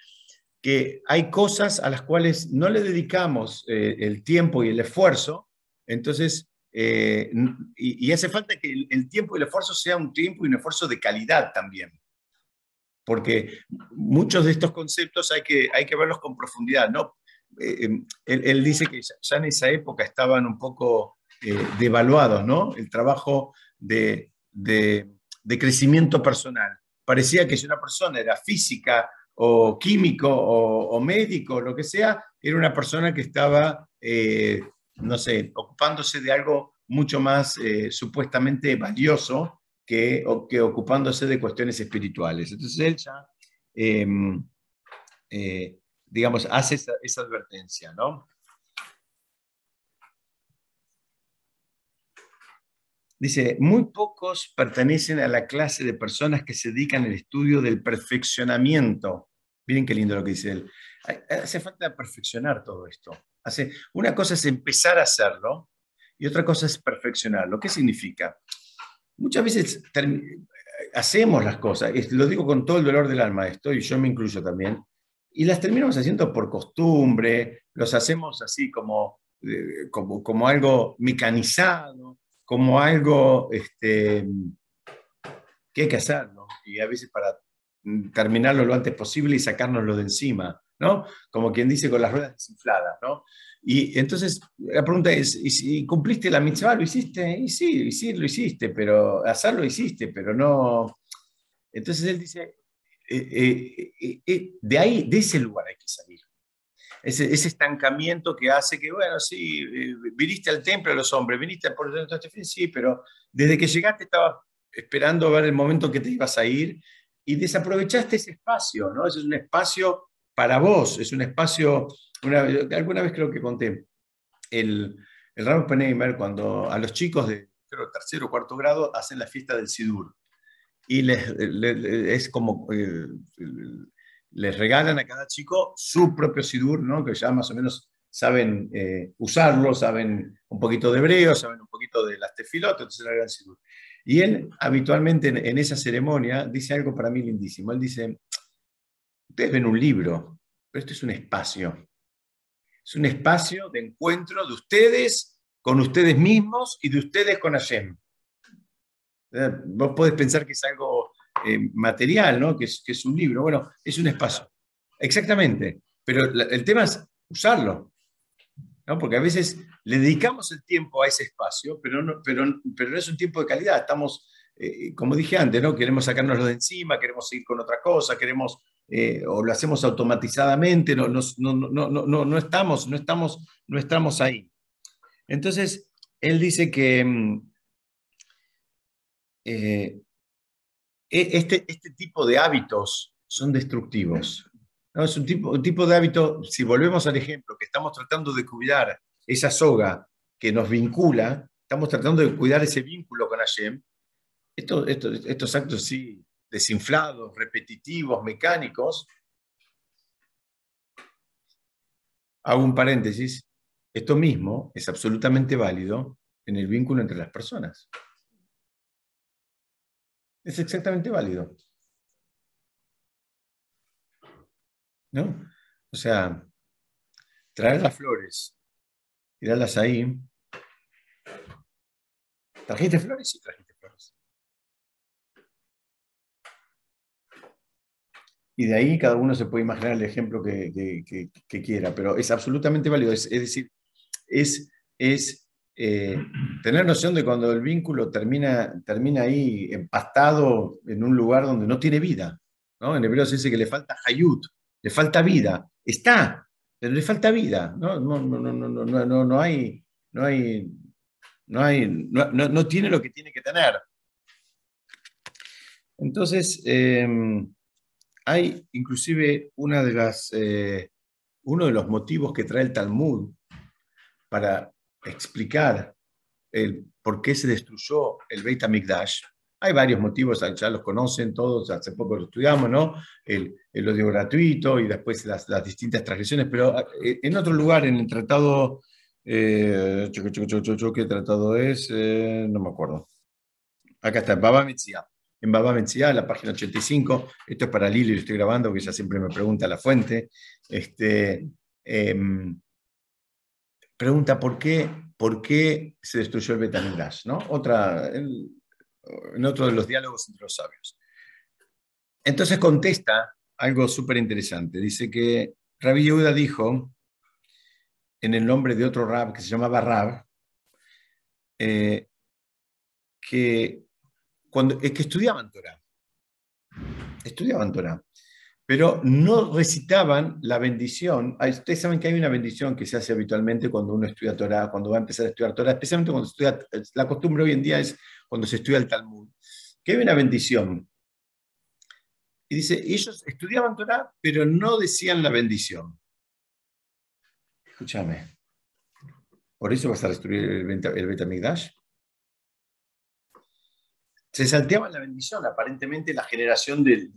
que hay cosas a las cuales no le dedicamos eh, el tiempo y el esfuerzo, entonces, eh, y, hace falta que el, tiempo y el esfuerzo sea un tiempo y un esfuerzo de calidad también. Porque muchos de estos conceptos hay que, hay que verlos con profundidad, ¿no? Eh, él, dice que ya en esa época estaban un poco devaluados, ¿no? El trabajo de crecimiento personal. Parecía que si una persona era física o químico o, médico, lo que sea, era una persona que estaba, eh, no sé, ocupándose de algo mucho más eh, supuestamente valioso que, que, ocupándose de cuestiones espirituales. Entonces él ya, em, eh, digamos, hace esa, esa advertencia, ¿no? Dice, muy pocos pertenecen a la clase de personas que se dedican al estudio del perfeccionamiento. Miren qué lindo lo que dice él. Hace falta perfeccionar todo esto. Hace, una cosa es empezar a hacerlo y otra cosa es perfeccionarlo. ¿Qué significa? Muchas veces hacemos las cosas, lo digo con todo el dolor del alma esto, y yo me incluyo también, y las terminamos haciendo por costumbre, los hacemos así como, eh, como, como algo mecanizado, como algo este, que hay que hacer. Y a veces para terminarlo lo antes posible y sacárnoslo de encima, ¿no? Como quien dice con las ruedas desinfladas, ¿no? Y entonces la pregunta es, ¿y cumpliste la mitzvah? ¿Lo hiciste? Y sí, sí, lo hiciste, pero hacerlo hiciste, pero no... Entonces él dice, eh, eh, eh, de ahí, de ese lugar hay que salir ese, estancamiento que hace que, bueno, sí, eh, viniste al templo a los hombres, viniste por dentro de este fin, sí, pero desde que llegaste estabas esperando ver el momento que te ibas a ir y desaprovechaste ese espacio, ¿no? Ese es un espacio para vos, es un espacio, alguna vez creo que conté, el, el Raúl Penheimer, cuando a los chicos de creo, tercero o cuarto grado hacen la fiesta del Sidur. Y les, es como eh, les regalan a cada chico su propio sidur, ¿no? que ya más o menos saben eh, usarlo, saben un poquito de hebreo, saben un poquito de las tefilot, entonces le regalan sidur. Y él habitualmente en, esa ceremonia dice algo para mí lindísimo. Él dice, ustedes ven un libro, pero esto es un espacio. Es un espacio de encuentro de ustedes con ustedes mismos y de ustedes con Hashem. Eh, vos podés pensar que es algo eh, material, ¿no? que, es, un libro. Bueno, es un espacio. Exactamente. Pero el tema es usarlo. ¿no? Porque a veces le dedicamos el tiempo a ese espacio, pero no, pero, pero no es un tiempo de calidad. Estamos, eh, como dije antes, ¿no? queremos sacárnoslo de encima, queremos seguir con otra cosa, queremos, eh, o lo hacemos automatizadamente, no, no, no, no, estamos, no, estamos, no estamos ahí. Entonces, él dice que mm, este, este tipo de hábitos son destructivos. Es un tipo, un tipo de hábito, si volvemos al ejemplo, que estamos tratando de cuidar esa soga que nos vincula, estamos tratando de cuidar ese vínculo con Hashem, estos, estos, estos actos sí, desinflados, repetitivos, mecánicos, hago un paréntesis, esto mismo es absolutamente válido en el vínculo entre las personas es exactamente válido. ¿No? O sea, traer las flores, tirarlas ahí. ¿Trajiste flores? Sí, trajiste flores. Y de ahí cada uno se puede imaginar el ejemplo que, quiera, pero es absolutamente válido. Es, decir, es, es eh, tener noción de cuando el vínculo termina, termina ahí empastado en un lugar donde no tiene vida. ¿no? En hebreo se dice que le falta hayut, le falta vida. Está, pero le falta vida. No, no, no, no, no, no, no hay, no hay, no hay, no, tiene lo que tiene que tener. Entonces, em, hay inclusive una de las, eh, uno de los motivos que trae el Talmud para explicar por qué se destruyó el Beit HaMikdash. Hay varios motivos, ya los conocen todos, hace poco lo estudiamos, ¿no? El, el odio gratuito y después las, las, distintas transgresiones, pero eh, en otro lugar, en el tratado, eh, ¿qué tratado es? Eh, no me acuerdo. Acá está, Baba Metzia. en Baba Menciá, la página 85. Esto es para Lili, lo estoy grabando, que ella siempre me pregunta la fuente. Este, em, pregunta por qué, por qué se destruyó el Betamidrash, ¿no? Otra, en otro de los diálogos entre los sabios. Entonces contesta algo súper interesante. Dice que Rabbi Yehuda dijo, en el nombre de otro rab que se llamaba Rab, eh, que, cuando, es que estudiaban Torah. Estudiaban Torah. Pero no recitaban la bendición. Ustedes saben que hay una bendición que se hace habitualmente cuando uno estudia Torah, cuando va a empezar a estudiar Torah, especialmente cuando estudia, la costumbre hoy en día es cuando se estudia el Talmud, que hay una bendición. Y dice, ellos estudiaban Torah, pero no decían la bendición. Escúchame. ¿Por eso vas a destruir el, el Betamigdash? Se salteaban la bendición, aparentemente la generación del,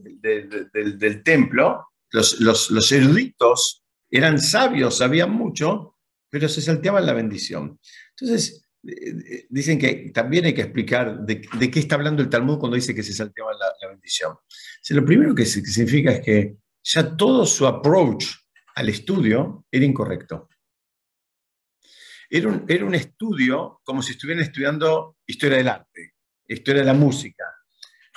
templo, los, los, eruditos eran sabios, sabían mucho, pero se salteaban la bendición. Entonces, eh, eh, dicen que también hay que explicar de, qué está hablando el Talmud cuando dice que se salteaban la, bendición. lo primero que significa es que ya todo su approach al estudio era incorrecto. Era un, estudio como si estuvieran estudiando historia del arte, historia de la música.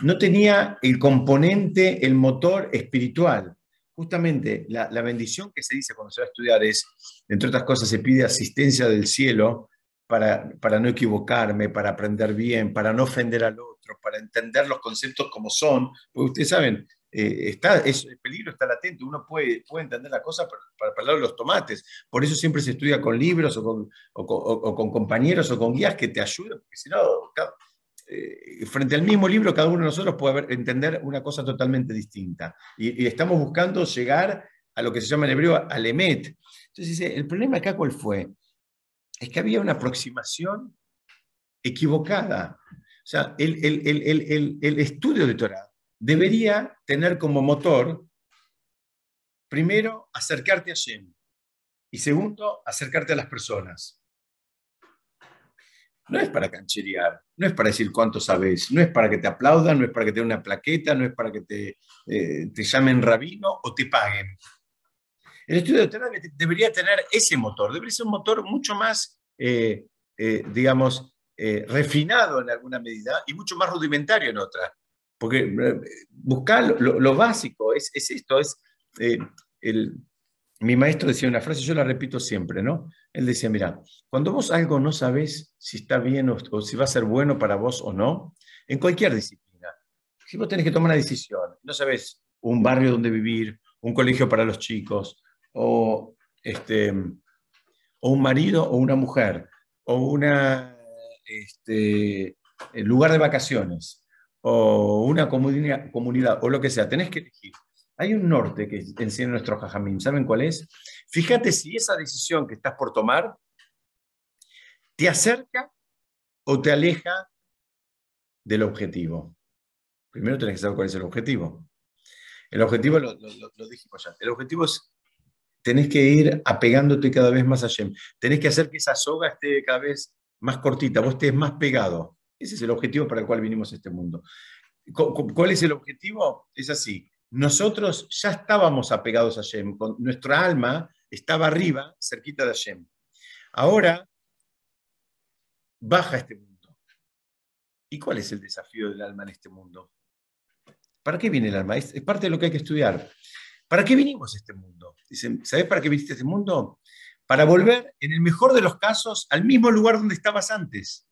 No tenía el componente, el motor espiritual. Justamente la, bendición que se dice cuando se va a estudiar es, entre otras cosas, se pide asistencia del cielo para, para, no equivocarme, para aprender bien, para no ofender al otro, para entender los conceptos como son. Porque ustedes saben, eh, está, es, el peligro está latente, uno puede, puede entender la cosa para, para, de los tomates. Por eso siempre se estudia con libros o con, o, con, compañeros o con guías que te ayuden, porque si no, eh, frente al mismo libro, cada uno de nosotros puede entender una cosa totalmente distinta. Y, estamos buscando llegar a lo que se llama en hebreo alemet. Entonces dice, el problema acá cuál fue? Es que había una aproximación equivocada. O sea, el, el, el, el estudio de Torah debería tener como motor, primero, acercarte a Shem y segundo, acercarte a las personas. No es para cancherear, no es para decir cuánto sabes, no es para que te aplaudan, no es para que te den una plaqueta, no es para que te, eh, llamen rabino o te paguen. El estudio de Torah debería tener ese motor, debería ser un motor mucho más, eh, eh, digamos, refinado en alguna medida y mucho más rudimentario en otra. Porque buscar lo, básico es, esto, es el, mi maestro decía una frase, yo la repito siempre, ¿no? Él decía, mira, cuando vos algo no sabes si está bien o, si va a ser bueno para vos o no, en cualquier disciplina, si vos tenés que tomar una decisión, no sabes un barrio donde vivir, un colegio para los chicos, o, este, o un marido o una mujer, o una este, lugar de vacaciones, o una comunidad, comunidad o lo que sea, tenés que elegir. Hay un norte que enseña nuestro jajamín, ¿saben cuál es? Fíjate si esa decisión que estás por tomar te acerca o te aleja del objetivo. Primero tenés que saber cuál es el objetivo. El objetivo, lo, lo, dijimos ya, el objetivo es, tenés que ir apegándote cada vez más a Shem. Tenés que hacer que esa soga esté cada vez más cortita, vos estés más pegado. Ese es el objetivo para el cual vinimos a este mundo. ¿Cuál es el objetivo? Es así. Nosotros ya estábamos apegados a Hashem, nuestra alma estaba arriba, cerquita de Hashem. Ahora baja este mundo. ¿Y cuál es el desafío del alma en este mundo? ¿Para qué viene el alma? Es, parte de lo que hay que estudiar. ¿Para qué vinimos a este mundo? Dicen, ¿sabes para qué viniste a este mundo? Para volver, en el mejor de los casos, al mismo lugar donde estabas antes.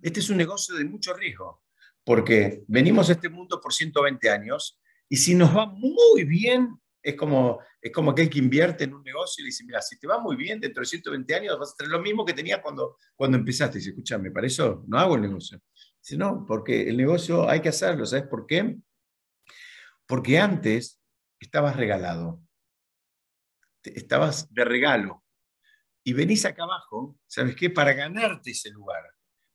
Este es un negocio de mucho riesgo, porque venimos a este mundo por 120 años y si nos va muy bien, es como, es como aquel que invierte en un negocio y dice, mira, si te va muy bien dentro de 120 años vas a tener lo mismo que tenías cuando, cuando empezaste. Y dice, escúchame, para eso no hago el negocio. Dice, no, porque el negocio hay que hacerlo. ¿Sabes por qué? Porque antes estabas regalado. Estabas de regalo. Y venís acá abajo, ¿sabes qué? Para ganarte ese lugar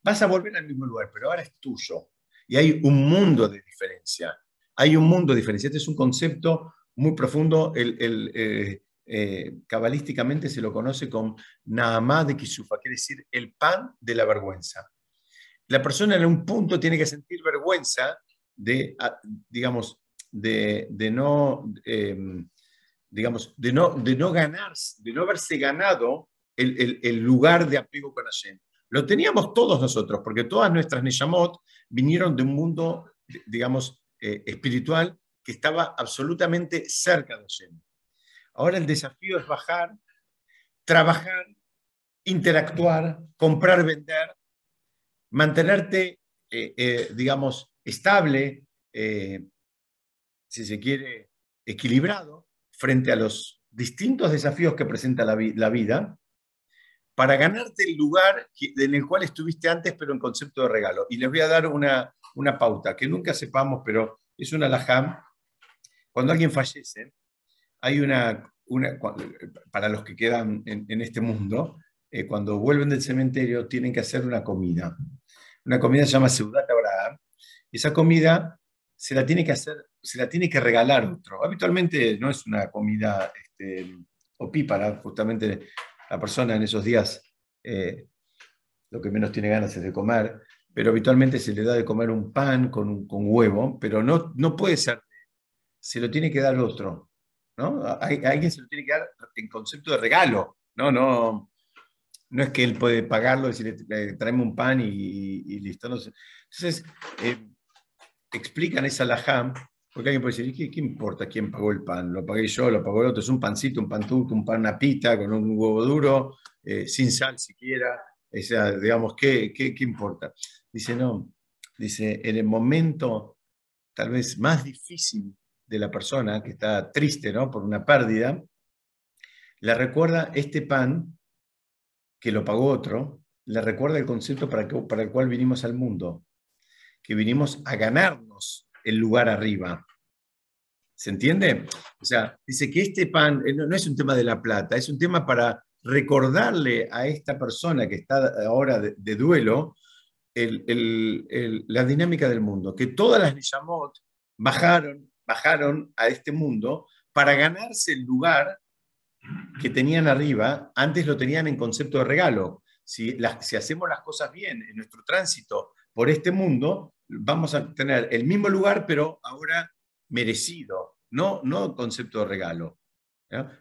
vas a volver al mismo lugar, pero ahora es tuyo. Y hay un mundo de diferencia. Hay un mundo de diferencia. Este es un concepto muy profundo. El, eh, eh, cabalísticamente se lo conoce como Naamá de Kisufa, quiere decir el pan de la vergüenza. la persona en un punto tiene que sentir vergüenza de, digamos, de, no, em, digamos, de no, de no de no haberse ganado el, lugar de apego con Hashem. Lo teníamos todos nosotros, porque todas nuestras Neyamot vinieron de un mundo, digamos, eh, espiritual que estaba absolutamente cerca de Hashem. Ahora el desafío es bajar, trabajar, interactuar, comprar, vender, mantenerte, eh, eh, digamos, estable, si se quiere, equilibrado frente a los distintos desafíos que presenta la, la vida para ganarte el lugar en el cual estuviste antes, pero en concepto de regalo. Y les voy a dar una, una pauta, que nunca sepamos, pero es una lajam. Cuando alguien fallece, hay una, una para los que quedan en, este mundo, eh, cuando vuelven del cementerio tienen que hacer una comida. Una comida se llama Seudat Abraham. Esa comida se la tiene que hacer, se la tiene que regalar otro. Habitualmente no es una comida este, opípara, justamente la persona en esos días eh, lo que menos tiene ganas es de comer, pero habitualmente se le da de comer un pan con, con huevo, pero no, no puede ser, se lo tiene que dar otro, ¿no? alguien se lo tiene que dar en concepto de regalo, ¿no? No, no es que él puede pagarlo decirle, traeme un pan y, listo. Entonces, eh, explican esa laham porque alguien puede decir, ¿qué, importa quién pagó el pan? Lo pagué yo, lo pagó el otro. Es un pancito, un pan un pan, una pita con un huevo duro, eh, sin sal siquiera. O sea, digamos, ¿qué, ¿qué, qué, importa? Dice, no. Dice, en el momento tal vez más difícil de la persona que está triste ¿no? por una pérdida, le recuerda este pan que lo pagó otro, le recuerda el concepto para, para el cual vinimos al mundo, que vinimos a ganarnos el lugar arriba. ¿Se entiende? O sea, dice que este pan eh, no, es un tema de la plata, es un tema para recordarle a esta persona que está ahora de, duelo la dinámica del mundo, que todas las Nishamot bajaron, bajaron a este mundo para ganarse el lugar que tenían arriba, antes lo tenían en concepto de regalo. Si hacemos las cosas bien en nuestro tránsito por este mundo, vamos a tener el mismo lugar, pero ahora merecido, no, no concepto de regalo.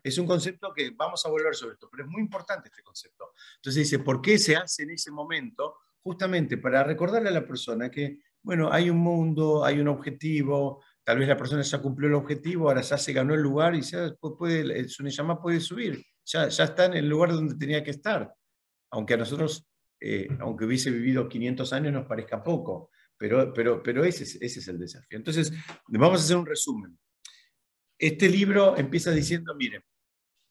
Es un concepto que vamos a volver sobre esto, pero es muy importante este concepto. Entonces dice, ¿por qué se hace en ese momento? Justamente para recordarle a la persona que, bueno, hay un mundo, hay un objetivo, tal vez la persona ya cumplió el objetivo, ahora ya se ganó el lugar y ya puede, su llama puede subir, ya, ya está en el lugar donde tenía que estar. Aunque a nosotros, eh, aunque hubiese vivido 500 años, nos parezca poco. Pero, pero, pero ese, es, el desafío. Entonces, vamos a hacer un resumen. Este libro empieza diciendo, miren,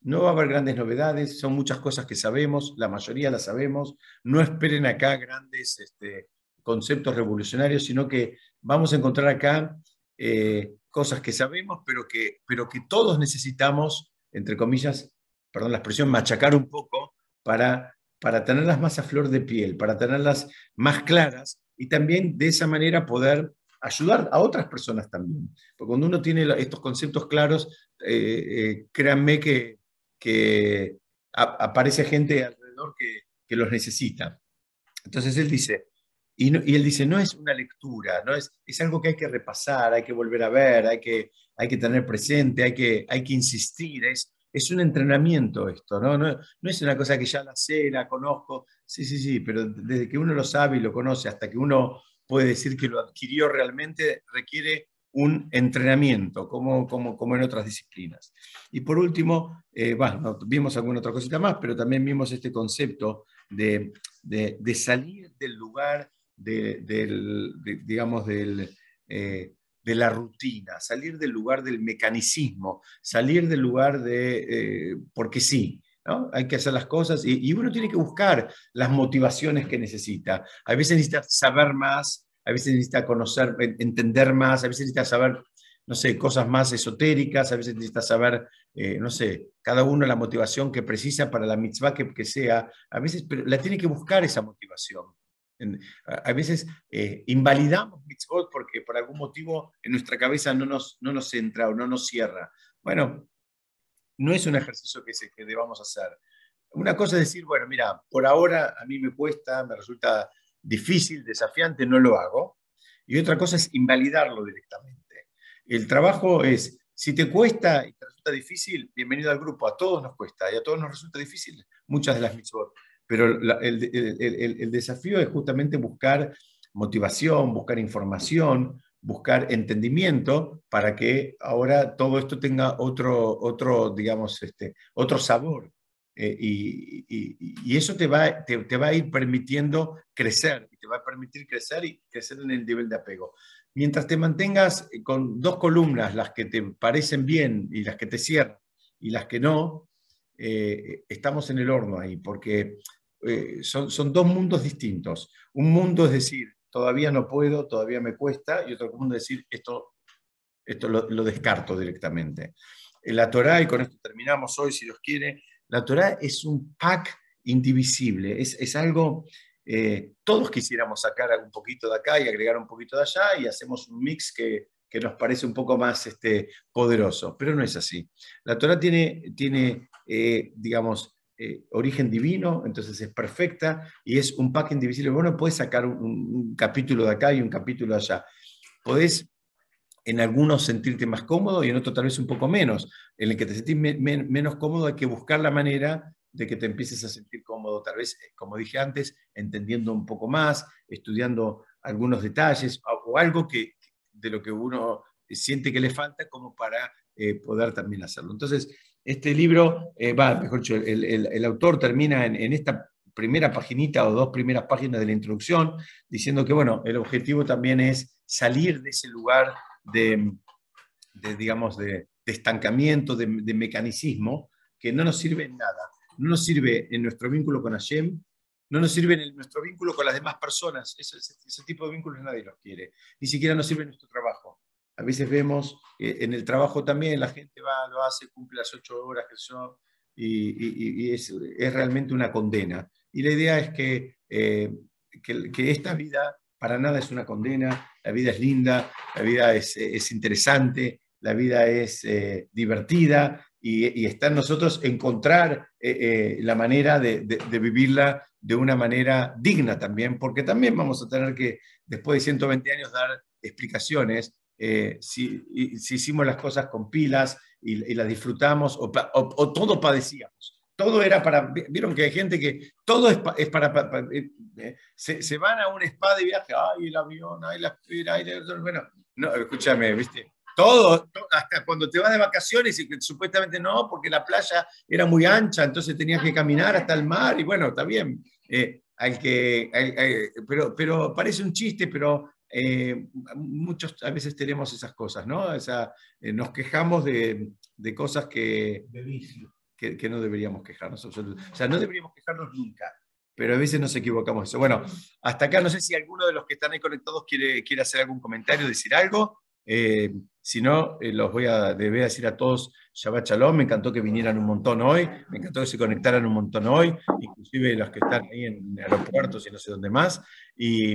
no va a haber grandes novedades, son muchas cosas que sabemos, la mayoría las sabemos, no esperen acá grandes este, conceptos revolucionarios, sino que vamos a encontrar acá eh, cosas que sabemos, pero que, pero que todos necesitamos, entre comillas, perdón la expresión, machacar un poco para, para tenerlas más a flor de piel, para tenerlas más claras y también de esa manera poder ayudar a otras personas también. Porque cuando uno tiene estos conceptos claros, eh, eh, créanme que, aparece gente alrededor que, los necesita. Entonces él dice, y, y, él dice, no es una lectura, no es, es algo que hay que repasar, hay que volver a ver, hay que, hay que tener presente, hay que, hay que insistir, es un entrenamiento esto, ¿no? ¿no? Es una cosa que ya la sé, la conozco, sí, sí, sí, pero desde que uno lo sabe y lo conoce hasta que uno puede decir que lo adquirió realmente, requiere un entrenamiento, como, como, como en otras disciplinas. Y por último, eh, vimos alguna otra cosita más, pero también vimos este concepto de, de, salir del lugar, de, del, digamos, del... Eh, de la rutina, salir del lugar del mecanicismo, salir del lugar de, eh, porque sí. Hay que hacer las cosas y, uno tiene que buscar las motivaciones que necesita. A veces necesita saber más, a veces necesita conocer, entender más, a veces necesita saber, no sé, cosas más esotéricas, a veces necesita saber, eh, no sé, cada uno la motivación que precisa para la mitzvah que, que sea. A veces pero la tiene que buscar esa motivación a veces eh, invalidamos mitzvot porque por algún motivo en nuestra cabeza no nos, no nos entra o no nos cierra. Bueno, no es un ejercicio que, se, que debamos hacer. Una cosa es decir, bueno, mira, por ahora a mí me cuesta, me resulta difícil, desafiante, no lo hago. Y otra cosa es invalidarlo directamente. El trabajo es, si te cuesta y te resulta difícil, bienvenido al grupo. A todos nos cuesta y a todos nos resulta difícil muchas de las mitzvot. Pero el, desafío es justamente buscar motivación, buscar información, buscar entendimiento para que ahora todo esto tenga otro, otro digamos, este, otro sabor. Eh, y, eso te va, te, va a ir permitiendo crecer, y te va a permitir crecer y crecer en el nivel de apego. Mientras te mantengas con dos columnas, las que te parecen bien y las que te cierran y las que no, eh, estamos en el horno ahí, porque eh, son, son dos mundos distintos. Un mundo es decir, todavía no puedo, todavía me cuesta, y otro mundo es decir, esto, esto lo, descarto directamente. En la Torah, y con esto terminamos hoy, si Dios quiere, la Torah es un pack indivisible, es, es algo, eh, todos quisiéramos sacar un poquito de acá y agregar un poquito de allá y hacemos un mix que, que nos parece un poco más este, poderoso, pero no es así. La Torah tiene, tiene eh, digamos, eh, origen divino, entonces es perfecta y es un pack indivisible. Bueno, puedes sacar un, capítulo de acá y un capítulo allá. Podés en algunos sentirte más cómodo y en otros tal vez un poco menos. En el que te sentís menos cómodo hay que buscar la manera de que te empieces a sentir cómodo, tal vez, eh, como dije antes, entendiendo un poco más, estudiando algunos detalles o, algo que, de lo que uno siente que le falta como para eh, poder también hacerlo. Entonces, este libro, eh, va, mejor el, autor termina en, esta primera paginita o dos primeras páginas de la introducción, diciendo que, bueno, el objetivo también es salir de ese lugar de, digamos, de, estancamiento, de, mecanicismo, que no nos sirve en nada. No nos sirve en nuestro vínculo con Hashem, no nos sirve en nuestro vínculo con las demás personas. Ese, ese, tipo de vínculos nadie los quiere. Ni siquiera nos sirve en nuestro trabajo. A veces vemos en el trabajo también la gente va, lo hace, cumple las ocho horas que son, y, es, es, realmente una condena. Y la idea es que, eh, que, que esta vida para nada es una condena, la vida es linda, la vida es, es interesante, la vida es eh, divertida y, y, está en nosotros encontrar eh, eh, la manera de, de, vivirla de una manera digna también, porque también vamos a tener que, después de 120 años, dar explicaciones si, si, hicimos las cosas con pilas y, y las disfrutamos o, o, o todo padecíamos. Todo era para, vieron que hay gente que todo es, es para, eh, eh, se, se, van a un spa de viaje, ay, el avión, ay, la espera, ay, bueno, no, escúchame, viste, todo, hasta cuando te vas de vacaciones y que supuestamente no, porque la playa era muy ancha, entonces tenías que caminar hasta el mar y bueno, está bien, eh, que, pero, pero parece un chiste, pero eh, muchos a veces tenemos esas cosas, ¿no? O sea, nos quejamos de, de cosas que... De que, no deberíamos quejarnos. O sea, no deberíamos quejarnos nunca, pero a veces nos equivocamos eso. Bueno, hasta acá no sé si alguno de los que están ahí conectados quiere, quiere hacer algún comentario, decir algo. Eh, si no, eh, los voy a, a decir a todos Shabbat Shalom, me encantó que vinieran un montón hoy, me encantó que se conectaran un montón hoy, inclusive los que están ahí en aeropuertos y no sé dónde más. Y,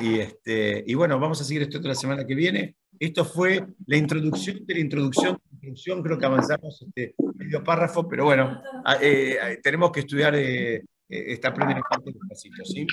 y, este, y bueno, vamos a seguir esto otra semana que viene. Esto fue la introducción de la introducción, introducción creo que avanzamos este medio párrafo, pero bueno, ah, eh, tenemos que estudiar esta primera parte del pasito, ¿sí?